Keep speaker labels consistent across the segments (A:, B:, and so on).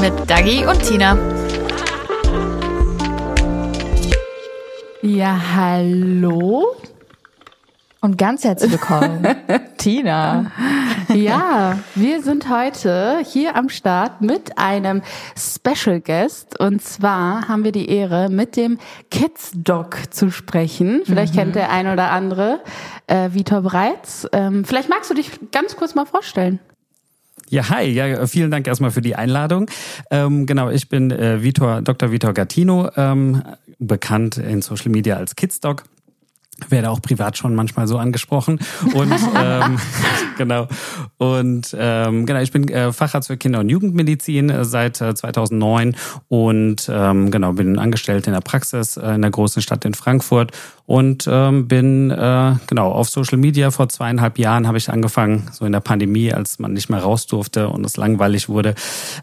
A: Mit Dagi und Tina.
B: Ja, hallo?
A: Und ganz herzlich willkommen, Tina.
B: Ja, wir sind heute hier am Start mit einem Special Guest. Und zwar haben wir die Ehre, mit dem Kids Doc zu sprechen. Vielleicht mhm. kennt der ein oder andere äh, Vitor bereits. Ähm, vielleicht magst du dich ganz kurz mal vorstellen.
C: Ja, hi, ja, vielen Dank erstmal für die Einladung. Ähm, genau, ich bin äh, Vitor, Dr. Vitor Gattino, ähm, bekannt in Social Media als Kidsdoc werde auch privat schon manchmal so angesprochen. Und ähm, genau. Und ähm, genau ich bin äh, Facharzt für Kinder- und Jugendmedizin äh, seit äh, 2009 und ähm, genau bin angestellt in der Praxis äh, in der großen Stadt in Frankfurt. Und ähm, bin äh, genau auf Social Media vor zweieinhalb Jahren habe ich angefangen so in der Pandemie als man nicht mehr raus durfte und es langweilig wurde.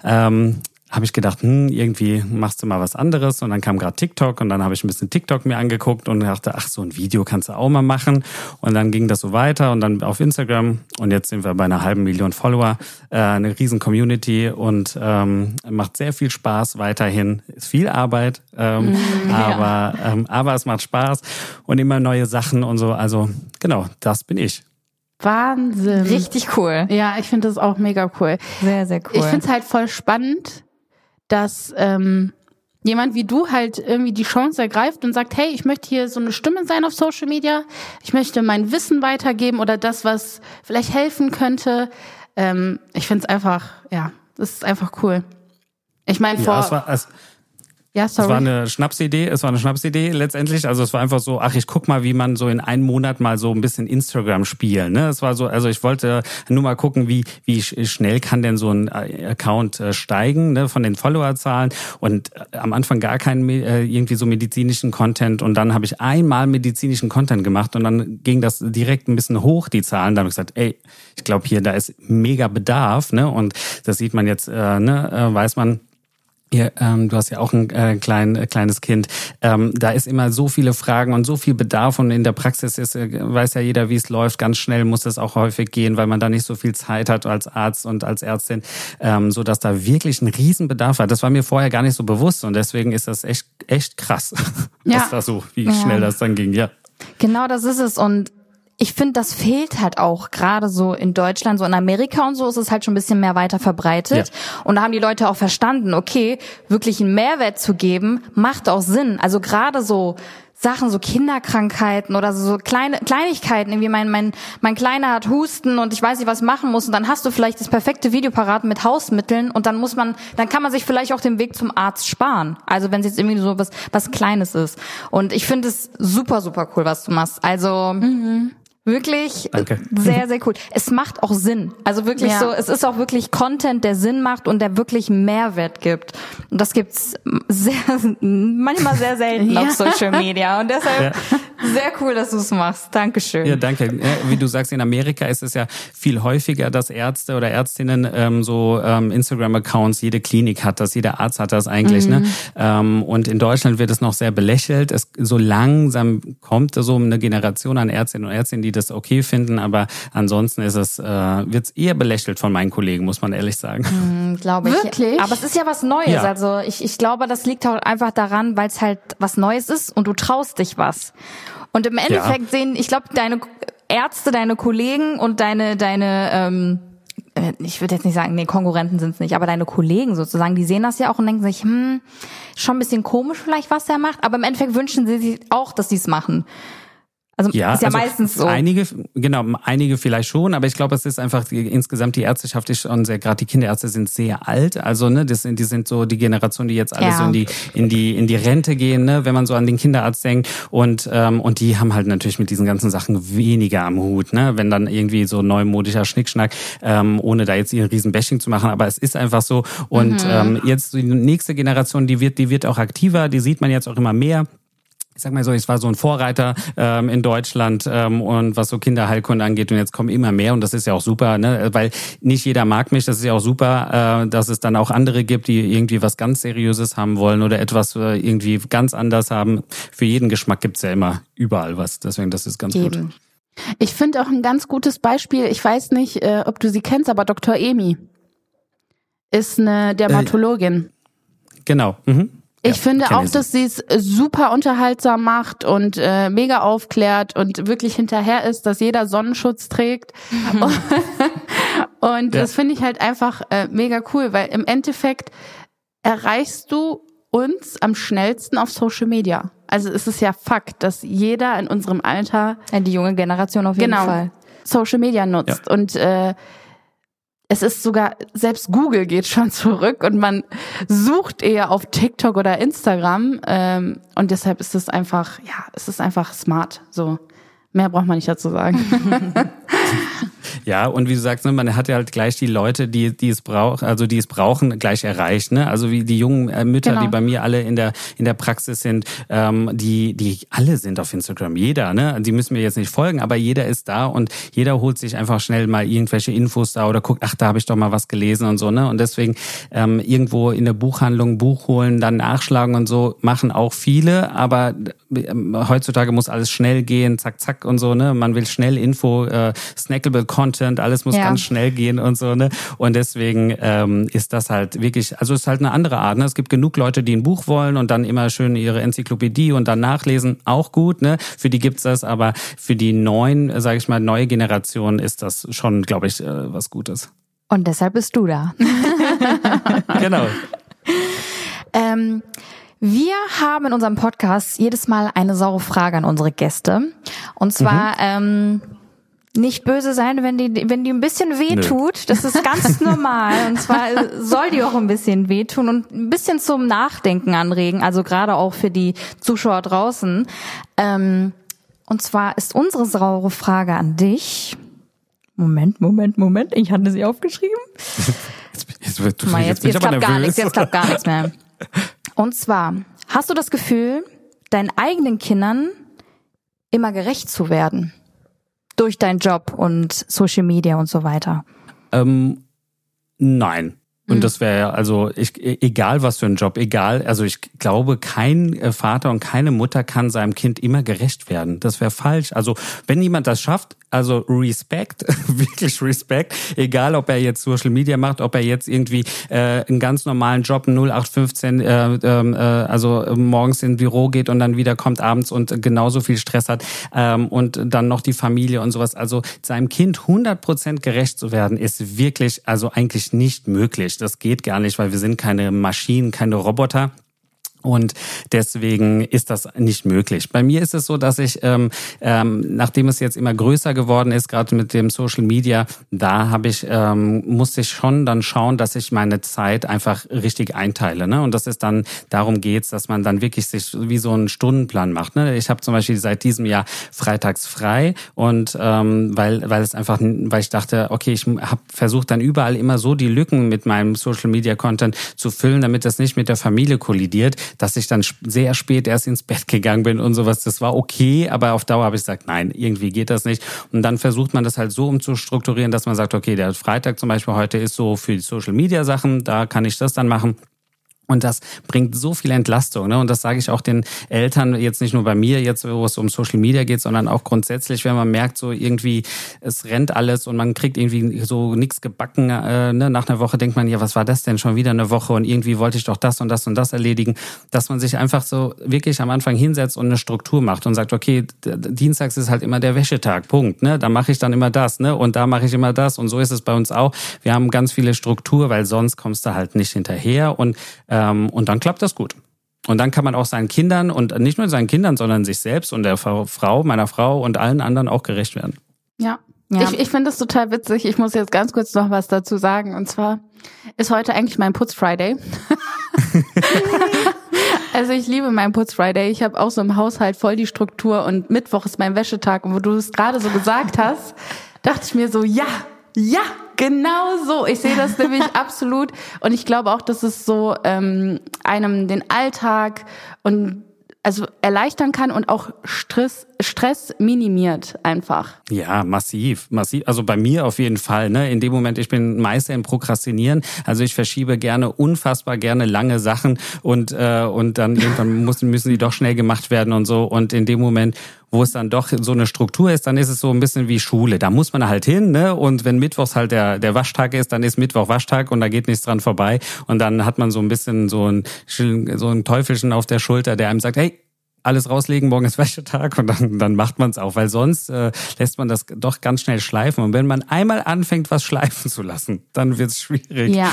C: Ähm, habe ich gedacht, hm, irgendwie machst du mal was anderes. Und dann kam gerade TikTok und dann habe ich ein bisschen TikTok mir angeguckt und dachte, ach, so ein Video kannst du auch mal machen. Und dann ging das so weiter und dann auf Instagram und jetzt sind wir bei einer halben Million Follower, äh, eine riesen Community und ähm, macht sehr viel Spaß weiterhin. Ist viel Arbeit, ähm, mm, aber, ja. ähm, aber es macht Spaß und immer neue Sachen und so. Also genau, das bin ich.
B: Wahnsinn.
A: Richtig cool.
B: Ja, ich finde das auch mega cool.
A: Sehr, sehr cool.
B: Ich finde es halt voll spannend, dass ähm, jemand wie du halt irgendwie die Chance ergreift und sagt, hey, ich möchte hier so eine Stimme sein auf Social Media, ich möchte mein Wissen weitergeben oder das, was vielleicht helfen könnte. Ähm, ich finde es einfach, ja, das ist einfach cool. Ich meine, vor.
C: Ja, es war, es, ja, sorry. Es war eine Schnapsidee, es war eine Schnapsidee letztendlich. Also es war einfach so, ach, ich guck mal, wie man so in einem Monat mal so ein bisschen Instagram spielen. Ne? Es war so, also ich wollte nur mal gucken, wie, wie schnell kann denn so ein äh, Account äh, steigen, ne, von den Followerzahlen. Und äh, am Anfang gar keinen irgendwie so medizinischen Content. Und dann habe ich einmal medizinischen Content gemacht und dann ging das direkt ein bisschen hoch, die Zahlen. Da habe ich gesagt, ey, ich glaube hier, da ist mega Bedarf, ne? Und das sieht man jetzt, äh, ne, weiß man, Ihr, ähm, du hast ja auch ein äh, klein, äh, kleines Kind. Ähm, da ist immer so viele Fragen und so viel Bedarf und in der Praxis ist, äh, weiß ja jeder, wie es läuft. Ganz schnell muss es auch häufig gehen, weil man da nicht so viel Zeit hat als Arzt und als Ärztin, ähm, so dass da wirklich ein Riesenbedarf war. Das war mir vorher gar nicht so bewusst und deswegen ist das echt, echt krass, ja. was da so, wie ja. schnell das dann ging. Ja.
A: Genau, das ist es und ich finde, das fehlt halt auch gerade so in Deutschland, so in Amerika und so ist es halt schon ein bisschen mehr weiter verbreitet. Ja. Und da haben die Leute auch verstanden, okay, wirklich einen Mehrwert zu geben, macht auch Sinn. Also gerade so Sachen, so Kinderkrankheiten oder so kleine Kleinigkeiten, irgendwie mein, mein, mein Kleiner hat Husten und ich weiß nicht, was machen muss und dann hast du vielleicht das perfekte Video parat mit Hausmitteln und dann muss man, dann kann man sich vielleicht auch den Weg zum Arzt sparen. Also wenn es jetzt irgendwie so was, was Kleines ist. Und ich finde es super, super cool, was du machst. Also, mhm. Wirklich Danke. sehr, sehr cool. Es macht auch Sinn. Also wirklich ja. so, es ist auch wirklich Content, der Sinn macht und der wirklich Mehrwert gibt. Und das gibt's sehr, manchmal sehr selten ja. auf Social Media. Und deshalb ja. sehr cool, dass du es machst. Dankeschön.
C: Ja, danke. Wie du sagst, in Amerika ist es ja viel häufiger, dass Ärzte oder Ärztinnen ähm, so ähm, Instagram-Accounts, jede Klinik hat das, jeder Arzt hat das eigentlich. Ne? Mhm. Ne? Ähm, und in Deutschland wird es noch sehr belächelt. Es so langsam kommt so eine Generation an Ärztinnen und Ärztinnen, die das okay finden, aber ansonsten ist es, äh, wird es eher belächelt von meinen Kollegen, muss man ehrlich sagen.
A: Mhm, glaube ich. Wirklich? Aber es ist ja was Neues. Ja. Also ich, ich glaube, das liegt auch einfach daran, weil es halt was Neues ist und du traust dich was. Und im Endeffekt ja. sehen, ich glaube, deine Ärzte, deine Kollegen und deine, deine ähm, äh, ich würde jetzt nicht sagen, nee, Konkurrenten sind es nicht, aber deine Kollegen sozusagen, die sehen das ja auch und denken sich, hm, schon ein bisschen komisch vielleicht, was er macht, aber im Endeffekt wünschen sie sich auch, dass sie es machen. Also
C: Ja,
A: ist ja
C: also
A: meistens so.
C: Einige, genau, einige vielleicht schon, aber ich glaube, es ist einfach die, insgesamt die Ärzteschaft ist schon sehr, gerade die Kinderärzte sind sehr alt. Also ne, das sind, die sind so die Generation, die jetzt alle
A: Ja.
C: so in die in die in die Rente gehen, ne, wenn man so an den Kinderarzt denkt und ähm, und die haben halt natürlich mit diesen ganzen Sachen weniger am Hut, ne, wenn dann irgendwie so neumodischer Schnickschnack, ähm, ohne da jetzt ihren riesen Bashing zu machen, aber es ist einfach so und ähm, jetzt die nächste Generation, die wird die wird auch aktiver, die sieht man jetzt auch immer mehr ich sag mal so, ich war so ein Vorreiter ähm, in Deutschland ähm, und was so Kinderheilkunde angeht und jetzt kommen immer mehr und das ist ja auch super, ne? weil nicht jeder mag mich, das ist ja auch super, äh, dass es dann auch andere gibt, die irgendwie was ganz Seriöses haben wollen oder etwas äh, irgendwie ganz anders haben. Für jeden Geschmack gibt's ja immer überall was, deswegen das ist ganz gut.
A: Eben.
B: Ich finde auch ein ganz gutes Beispiel, ich weiß nicht, äh, ob du sie kennst, aber Dr. Emi ist eine Dermatologin.
C: Genau. Mhm.
B: Ich
C: Ja,
B: finde auch, dass sie es super unterhaltsam macht und äh, mega aufklärt und wirklich hinterher ist, dass jeder Sonnenschutz trägt. und
C: Ja.
B: das finde ich halt einfach äh, mega cool, weil im Endeffekt erreichst du uns am schnellsten auf Social Media. Also es ist ja Fakt, dass jeder in unserem Alter
A: Ja, die junge Generation auf jeden
B: genau
A: Fall.
B: Social Media nutzt und äh, es ist sogar, selbst Google geht schon zurück und man sucht eher auf TikTok oder Instagram ähm, und deshalb ist es einfach, ja, es ist einfach smart. So mehr braucht man nicht dazu sagen.
C: Ja, und wie du sagst, ne, man hat ja halt gleich die Leute, die, die es braucht, also die es brauchen, gleich erreicht. Ne? Also wie die jungen äh, Mütter,
B: Genau.
C: die bei mir alle in der in der Praxis sind, ähm, die die alle sind auf Instagram. Jeder, ne? Die müssen mir jetzt nicht folgen, aber jeder ist da und jeder holt sich einfach schnell mal irgendwelche Infos da oder guckt, ach, da habe ich doch mal was gelesen und so. Ne? Und deswegen ähm, irgendwo in der Buchhandlung Buch holen, dann nachschlagen und so machen auch viele, aber ähm, heutzutage muss alles schnell gehen, zack, zack und so. Ne? Man will schnell Info, äh, snackable Content, alles muss
A: Ja.
C: ganz schnell gehen und so, ne? Und deswegen ähm, ist das halt wirklich, also es ist halt eine andere Art. Ne? Es gibt genug Leute, die ein Buch wollen und dann immer schön ihre Enzyklopädie und dann nachlesen, auch gut, ne? Für die gibt's das, aber für die neuen, sage ich mal, neue Generation ist das schon, glaube ich, äh, was Gutes.
A: Und deshalb bist du da.
C: genau.
A: Ähm, wir haben in unserem Podcast jedes Mal eine saure Frage an unsere Gäste. Und zwar ähm, nicht böse sein, wenn die, wenn die ein bisschen weh tut. Das ist ganz normal. Und zwar soll die auch ein bisschen wehtun und ein bisschen zum Nachdenken anregen. Also gerade auch für die Zuschauer draußen. Ähm, und zwar ist unsere saure Frage an dich. Moment, Moment, Moment. Ich hatte sie aufgeschrieben.
C: Jetzt, jetzt, jetzt,
A: mal, jetzt, jetzt
C: aber
A: klappt gar nichts, jetzt klappt gar nichts mehr. Und zwar, hast du das Gefühl, deinen eigenen Kindern immer gerecht zu werden? Durch deinen Job und Social Media und so weiter.
C: Ähm, nein. Und
A: Mhm.
C: das wäre also ich, egal was für ein Job, egal. Also ich glaube, kein äh, Vater und keine Mutter kann seinem Kind immer gerecht werden. Das wäre falsch. Also wenn jemand das schafft, also Respekt, wirklich Respekt, egal ob er jetzt Social Media macht, ob er jetzt irgendwie äh, einen ganz normalen Job 0815, äh, ähm, äh, also morgens ins Büro geht und dann wieder kommt abends und genauso viel Stress hat ähm, und dann noch die Familie und sowas. Also seinem Kind 100% gerecht zu werden, ist wirklich, also eigentlich nicht möglich. Das geht gar nicht, weil wir sind keine Maschinen, keine Roboter. Und deswegen ist das nicht möglich. Bei mir ist es so, dass ich, ähm, ähm, nachdem es jetzt immer größer geworden ist, gerade mit dem Social Media, da habe ich, ähm, musste ich schon dann schauen, dass ich meine Zeit einfach richtig einteile. Ne? Und dass es dann darum geht, dass man dann wirklich sich wie so einen Stundenplan macht. Ne? Ich habe zum Beispiel seit diesem Jahr freitags frei und ähm, weil, weil es einfach, weil ich dachte, okay, ich habe versucht dann überall immer so die Lücken mit meinem Social Media Content zu füllen, damit das nicht mit der Familie kollidiert dass ich dann sehr spät erst ins Bett gegangen bin und sowas. Das war okay, aber auf Dauer habe ich gesagt, nein, irgendwie geht das nicht. Und dann versucht man das halt so umzustrukturieren, dass man sagt, okay, der Freitag zum Beispiel heute ist so für die Social Media Sachen, da kann ich das dann machen. Und das bringt so viel Entlastung. Ne? Und das sage ich auch den Eltern, jetzt nicht nur bei mir, jetzt wo es um Social Media geht, sondern auch grundsätzlich, wenn man merkt, so irgendwie, es rennt alles und man kriegt irgendwie so nichts gebacken. Äh, ne? Nach einer Woche denkt man, ja, was war das denn schon wieder eine Woche? Und irgendwie wollte ich doch das und das und das erledigen. Dass man sich einfach so wirklich am Anfang hinsetzt und eine Struktur macht und sagt, okay, Dienstags ist halt immer der Wäschetag, Punkt. Ne? Da mache ich dann immer das, ne? Und da mache ich immer das. Und so ist es bei uns auch. Wir haben ganz viele Struktur, weil sonst kommst du halt nicht hinterher und ähm, und dann klappt das gut. Und dann kann man auch seinen Kindern und nicht nur seinen Kindern, sondern sich selbst und der Frau, meiner Frau und allen anderen auch gerecht werden.
B: Ja. ja. Ich, ich finde das total witzig. Ich muss jetzt ganz kurz noch was dazu sagen. Und zwar ist heute eigentlich mein Putz Friday. also ich liebe meinen Putz Friday. Ich habe auch so im Haushalt voll die Struktur und Mittwoch ist mein Wäschetag. Und wo du es gerade so gesagt hast, dachte ich mir so, ja, ja, genau so. Ich sehe das nämlich absolut. Und ich glaube auch, dass es so ähm, einem den Alltag und also erleichtern kann und auch Stress, Stress minimiert einfach.
C: Ja, massiv, massiv. Also bei mir auf jeden Fall. Ne? In dem Moment, ich bin Meister im Prokrastinieren. Also ich verschiebe gerne, unfassbar gerne lange Sachen und äh, und dann irgendwann müssen müssen die doch schnell gemacht werden und so. Und in dem Moment wo es dann doch so eine Struktur ist, dann ist es so ein bisschen wie Schule. Da muss man halt hin, ne? Und wenn Mittwochs halt der, der Waschtag ist, dann ist Mittwoch Waschtag und da geht nichts dran vorbei. Und dann hat man so ein bisschen so ein, so ein Teufelchen auf der Schulter, der einem sagt, hey, alles rauslegen, morgen ist Wäschetag und dann, dann macht man es auch, weil sonst äh, lässt man das doch ganz schnell schleifen. Und wenn man einmal anfängt, was schleifen zu lassen, dann wird es schwierig.
A: Ja.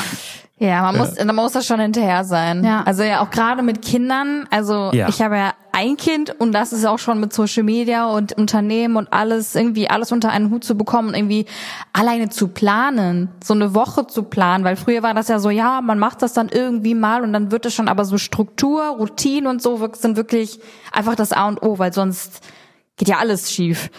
A: Ja, man muss, man muss da schon hinterher sein. Ja. Also ja, auch gerade mit Kindern. Also ja. ich habe ja ein Kind und das ist auch schon mit Social Media und Unternehmen und alles irgendwie alles unter einen Hut zu bekommen, irgendwie alleine zu planen, so eine Woche zu planen, weil früher war das ja so, ja, man macht das dann irgendwie mal und dann wird es schon, aber so Struktur, Routine und so sind wirklich einfach das A und O, weil sonst geht ja alles schief.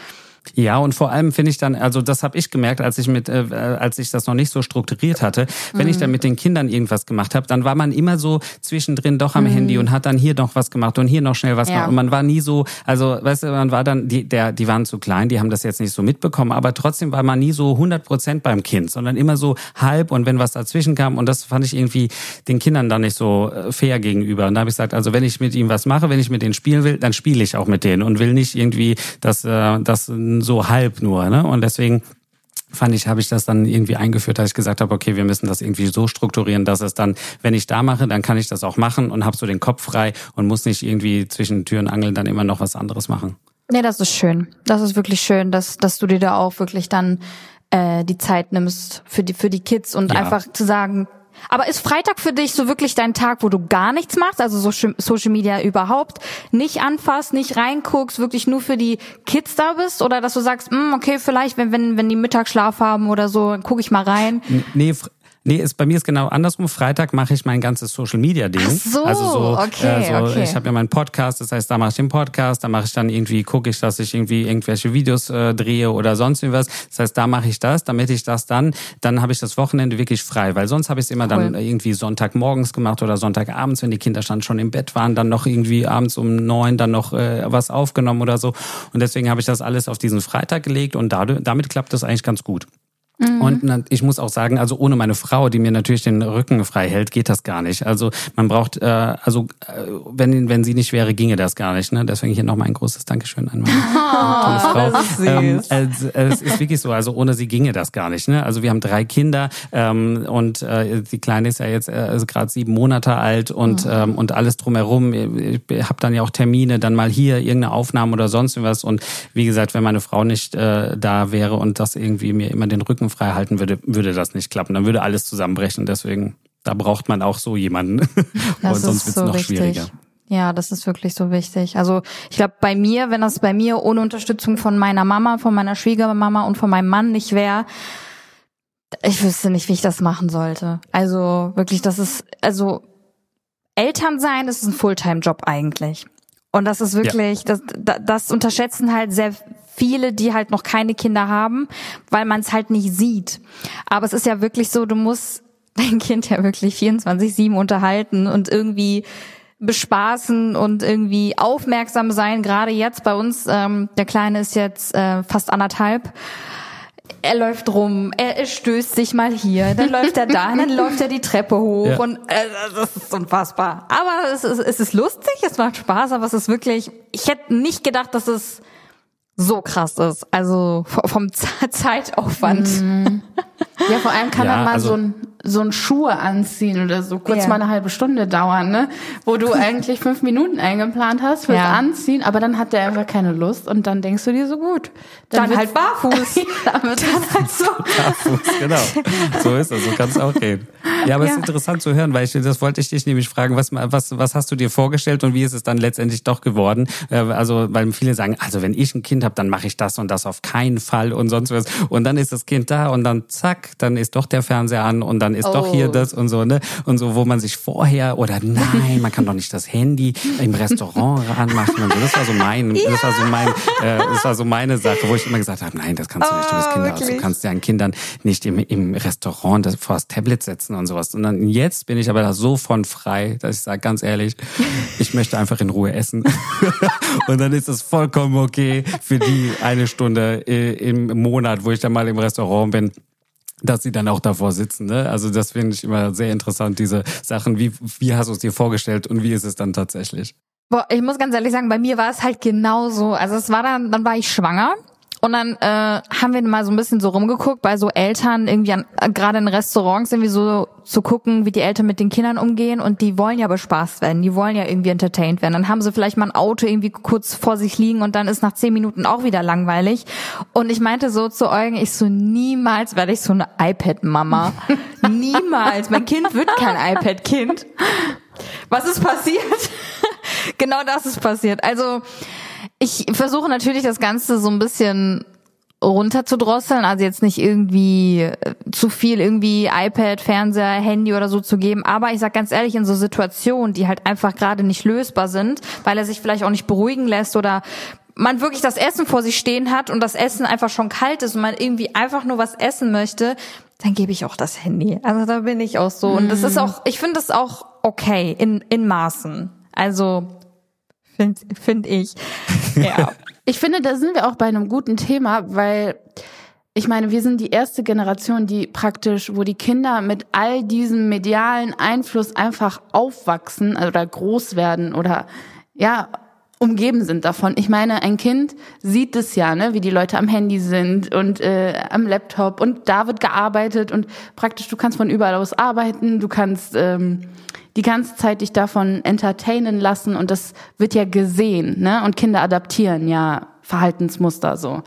C: Ja, und vor allem finde ich dann, also das habe ich gemerkt, als ich mit, äh, als ich das noch nicht so strukturiert hatte, wenn mhm. ich dann mit den Kindern irgendwas gemacht habe, dann war man immer so zwischendrin doch am mhm. Handy und hat dann hier noch was gemacht und hier noch schnell was ja. gemacht. Und man war nie so, also weißt du, man war dann, die, der, die waren zu klein, die haben das jetzt nicht so mitbekommen, aber trotzdem war man nie so 100 Prozent beim Kind, sondern immer so halb und wenn was dazwischen kam und das fand ich irgendwie den Kindern dann nicht so äh, fair gegenüber. Und da habe ich gesagt, also wenn ich mit ihm was mache, wenn ich mit denen spielen will, dann spiele ich auch mit denen und will nicht irgendwie, dass, äh, dass so halb nur. Ne? Und deswegen fand ich, habe ich das dann irgendwie eingeführt, dass ich gesagt habe, okay, wir müssen das irgendwie so strukturieren, dass es dann, wenn ich da mache, dann kann ich das auch machen und habe so den Kopf frei und muss nicht irgendwie zwischen Türen angeln dann immer noch was anderes machen.
A: Nee, das ist schön. Das ist wirklich schön, dass, dass du dir da auch wirklich dann äh, die Zeit nimmst für die, für die Kids und ja. einfach zu sagen, aber ist Freitag für dich so wirklich dein Tag, wo du gar nichts machst, also Social Media überhaupt nicht anfasst, nicht reinguckst, wirklich nur für die Kids da bist oder dass du sagst, mm, okay, vielleicht wenn wenn wenn die Mittagsschlaf haben oder so, gucke ich mal rein.
C: Nee, Nee, ist, bei mir ist genau andersrum. Freitag mache ich mein ganzes Social Media Ding. Ach
A: so,
C: also so,
A: okay,
C: äh, so
A: okay.
C: ich habe ja meinen Podcast, das heißt, da mache ich den Podcast, da mache ich dann irgendwie, gucke ich, dass ich irgendwie irgendwelche Videos äh, drehe oder sonst irgendwas. Das heißt, da mache ich das, damit ich das dann, dann habe ich das Wochenende wirklich frei, weil sonst habe ich es immer cool. dann irgendwie Sonntagmorgens gemacht oder Sonntagabends, wenn die Kinder dann schon im Bett waren, dann noch irgendwie abends um neun dann noch äh, was aufgenommen oder so. Und deswegen habe ich das alles auf diesen Freitag gelegt und dadurch, damit klappt das eigentlich ganz gut. Mhm. Und ich muss auch sagen, also ohne meine Frau, die mir natürlich den Rücken frei hält, geht das gar nicht. Also man braucht, äh, also äh, wenn wenn sie nicht wäre, ginge das gar nicht. Ne? Deswegen hier nochmal ein großes Dankeschön an meine oh, tolle Frau. Ähm, also, es ist wirklich so, also ohne sie ginge das gar nicht. Ne? Also wir haben drei Kinder ähm, und äh, die Kleine ist ja jetzt äh, also gerade sieben Monate alt und mhm. ähm, und alles drumherum. Ich habe dann ja auch Termine, dann mal hier irgendeine Aufnahme oder sonst was. Und wie gesagt, wenn meine Frau nicht äh, da wäre und das irgendwie mir immer den Rücken frei halten würde, würde das nicht klappen. Dann würde alles zusammenbrechen. Deswegen, da braucht man auch so jemanden. Das sonst wird es so noch wichtig. schwieriger.
A: Ja, das ist wirklich so wichtig. Also ich glaube, bei mir, wenn das bei mir ohne Unterstützung von meiner Mama, von meiner Schwiegermama und von meinem Mann nicht wäre, ich wüsste nicht, wie ich das machen sollte. Also wirklich, das ist, also Eltern sein, das ist ein Fulltime-Job eigentlich. Und das ist wirklich, ja. das, das unterschätzen halt sehr viele, die halt noch keine Kinder haben, weil man es halt nicht sieht. Aber es ist ja wirklich so, du musst dein Kind ja wirklich 24-7 unterhalten und irgendwie bespaßen und irgendwie aufmerksam sein. Gerade jetzt bei uns, ähm, der Kleine ist jetzt äh, fast anderthalb. Er läuft rum, er, er stößt sich mal hier, dann läuft er da, dann läuft er die Treppe hoch ja. und äh, das ist unfassbar. Aber es ist, es ist lustig, es macht Spaß, aber es ist wirklich, ich hätte nicht gedacht, dass es so krass ist. Also vom Zeitaufwand. Mm.
B: Ja, vor allem kann
C: Ja,
B: dann mal
C: also-
B: so ein so ein Schuhe anziehen oder so kurz
A: Ja.
B: mal eine halbe Stunde dauern, ne? Wo du eigentlich fünf Minuten eingeplant hast fürs
A: Ja.
B: Anziehen, aber dann hat der einfach keine Lust und dann denkst du dir so gut.
A: Dann
B: wird-
A: halt barfuß.
B: dann wird dann halt so.
C: Barfuß, genau. So ist es, so kann es auch gehen. Ja, aber es ist interessant zu hören, weil ich, das wollte ich dich nämlich fragen, was, was, was hast du dir vorgestellt und wie ist es dann letztendlich doch geworden? Äh, Also, weil viele sagen, also wenn ich ein Kind habe, dann mache ich das und das auf keinen Fall und sonst was. Und dann ist das Kind da und dann zack, dann ist doch der Fernseher an und dann ist doch
B: Oh.
C: hier das und so, ne? Und so, wo man sich vorher oder nein, man kann doch nicht das Handy im Restaurant ranmachen und so. Das war so mein, das war so mein, äh, das war so meine Sache, wo ich immer gesagt habe, nein, das kannst du nicht, du bist
A: Oh,
C: Kinderarzt, du
A: wirklich?
C: kannst deinen Kindern nicht im, im Restaurant das vor das Tablet setzen und sowas. Und dann jetzt bin ich aber da so von frei, dass ich sage, ganz ehrlich, ich möchte einfach in Ruhe essen. und dann ist es vollkommen okay für die eine Stunde äh, im Monat, wo ich dann mal im Restaurant bin dass sie dann auch davor sitzen. Ne? Also das finde ich immer sehr interessant, diese Sachen. Wie, wie hast du es dir vorgestellt und wie ist es dann tatsächlich?
A: Boah, ich muss ganz ehrlich sagen, bei mir war es halt genauso. Also es war dann, dann war ich schwanger. Und dann äh, haben wir mal so ein bisschen so rumgeguckt bei so Eltern irgendwie an, äh, gerade in Restaurants irgendwie so zu gucken, wie die Eltern mit den Kindern umgehen und die wollen ja bespaßt werden, die wollen ja irgendwie entertained werden. Dann haben sie vielleicht mal ein Auto irgendwie kurz vor sich liegen und dann ist nach zehn Minuten auch wieder langweilig. Und ich meinte so zu Eugen, ich so niemals werde ich so eine iPad-Mama. niemals. Mein Kind wird kein iPad-Kind. Was ist passiert? genau das ist passiert. Also ich versuche natürlich das Ganze so ein bisschen runterzudrosseln, also jetzt nicht irgendwie äh, zu viel irgendwie iPad, Fernseher, Handy oder so zu geben, aber ich sag ganz ehrlich, in so Situationen, die halt einfach gerade nicht lösbar sind, weil er sich vielleicht auch nicht beruhigen lässt oder man wirklich das Essen vor sich stehen hat und das Essen einfach schon kalt ist und man irgendwie einfach nur was essen möchte, dann gebe ich auch das Handy. Also da bin ich auch so. Und das ist auch, ich finde das auch okay in, in Maßen. Also finde find ich. Ja.
B: Ich finde, da sind wir auch bei einem guten Thema, weil ich meine, wir sind die erste Generation, die praktisch, wo die Kinder mit all diesem medialen Einfluss einfach aufwachsen oder groß werden oder ja, umgeben sind davon. Ich meine, ein Kind sieht es ja, ne, wie die Leute am Handy sind und äh, am Laptop und da wird gearbeitet und praktisch du kannst von überall aus arbeiten, du kannst ähm, die ganze Zeit dich davon entertainen lassen und das wird ja gesehen, ne? Und Kinder adaptieren ja Verhaltensmuster so.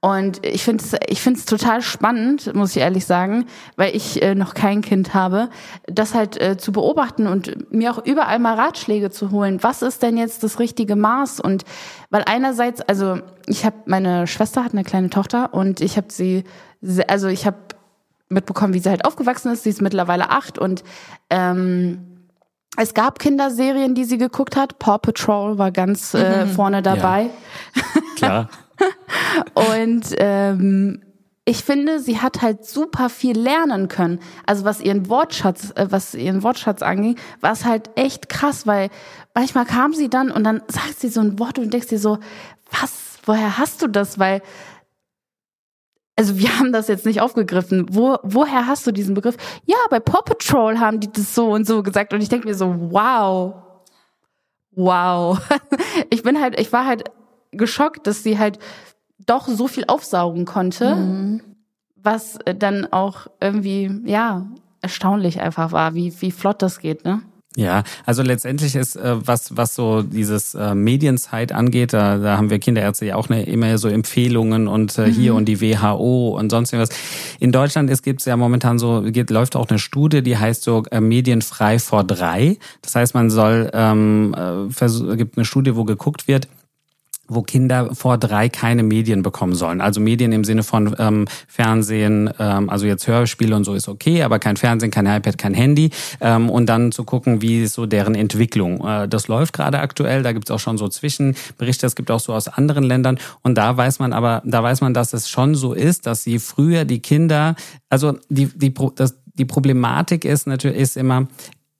B: Und ich finde es ich find's total spannend, muss ich ehrlich sagen, weil ich äh, noch kein Kind habe, das halt äh, zu beobachten und mir auch überall mal Ratschläge zu holen. Was ist denn jetzt das richtige Maß? Und weil einerseits, also ich habe meine Schwester hat eine kleine Tochter und ich habe sie, also ich habe mitbekommen, wie sie halt aufgewachsen ist. Sie ist mittlerweile acht und ähm, es gab Kinderserien, die sie geguckt hat. Paw Patrol war ganz äh, vorne dabei.
C: Klar.
B: Und ähm, ich finde, sie hat halt super viel lernen können. Also was ihren Wortschatz, äh, was ihren Wortschatz anging, war es halt echt krass, weil manchmal kam sie dann und dann sagt sie so ein Wort und denkst dir so, was, woher hast du das? Weil also wir haben das jetzt nicht aufgegriffen. Wo, woher hast du diesen Begriff? Ja, bei Paw Patrol haben die das so und so gesagt und ich denke mir so, wow, wow. Ich bin halt, ich war halt geschockt, dass sie halt doch so viel aufsaugen konnte, was äh, dann auch irgendwie, ja, erstaunlich einfach war, wie, wie flott das geht, ne?
C: Ja, also letztendlich ist, äh, was, was so dieses äh, Medienzeit angeht, da, da haben wir Kinderärzte ja auch ne, immer so Empfehlungen und äh, hier und die WHO und sonst irgendwas. In Deutschland ist, gibt's ja momentan so, geht, läuft auch eine Studie, die heißt so äh, medienfrei vor drei. Das heißt, man soll, ähm, äh, gibt eine Studie, wo geguckt wird, wo Kinder vor drei keine Medien bekommen sollen. Also Medien im Sinne von ähm, Fernsehen, ähm, also jetzt Hörspiele und so ist okay, aber kein Fernsehen, kein iPad, kein Handy. Ähm, und dann zu gucken, wie ist so deren Entwicklung. Äh, das läuft gerade aktuell, da gibt's auch schon so Zwischenberichte, es gibt auch so aus anderen Ländern. Und da weiß man aber, da weiß man, dass es schon so ist, dass sie früher die Kinder, also die, die, das, die Problematik ist natürlich ist immer,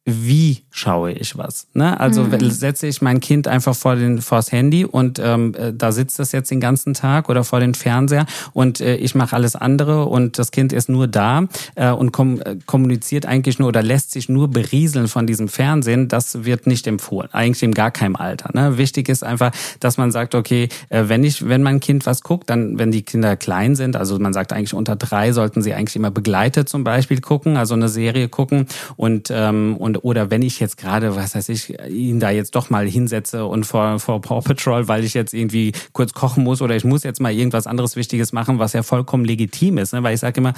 C: wie schaue ich was. Ne? Also mhm. setze ich mein Kind einfach vor den vors Handy und ähm, äh, da sitzt das jetzt den ganzen Tag oder vor den Fernseher und äh, ich mache alles andere und das Kind ist nur da äh, und kom äh, kommuniziert eigentlich nur oder lässt sich nur berieseln von diesem Fernsehen. Das wird nicht empfohlen, eigentlich in gar keinem Alter. Ne? Wichtig ist einfach, dass man sagt, okay, äh, wenn ich, wenn mein Kind was guckt, dann, wenn die Kinder klein sind, also man sagt eigentlich unter drei sollten sie eigentlich immer begleitet zum Beispiel gucken, also eine Serie gucken und ähm, und oder wenn ich jetzt gerade, was weiß ich, ihn da jetzt doch mal hinsetze und vor, vor Paw Patrol, weil ich jetzt irgendwie kurz kochen muss oder ich muss jetzt mal irgendwas anderes Wichtiges machen, was ja vollkommen legitim ist, ne? weil ich sage immer,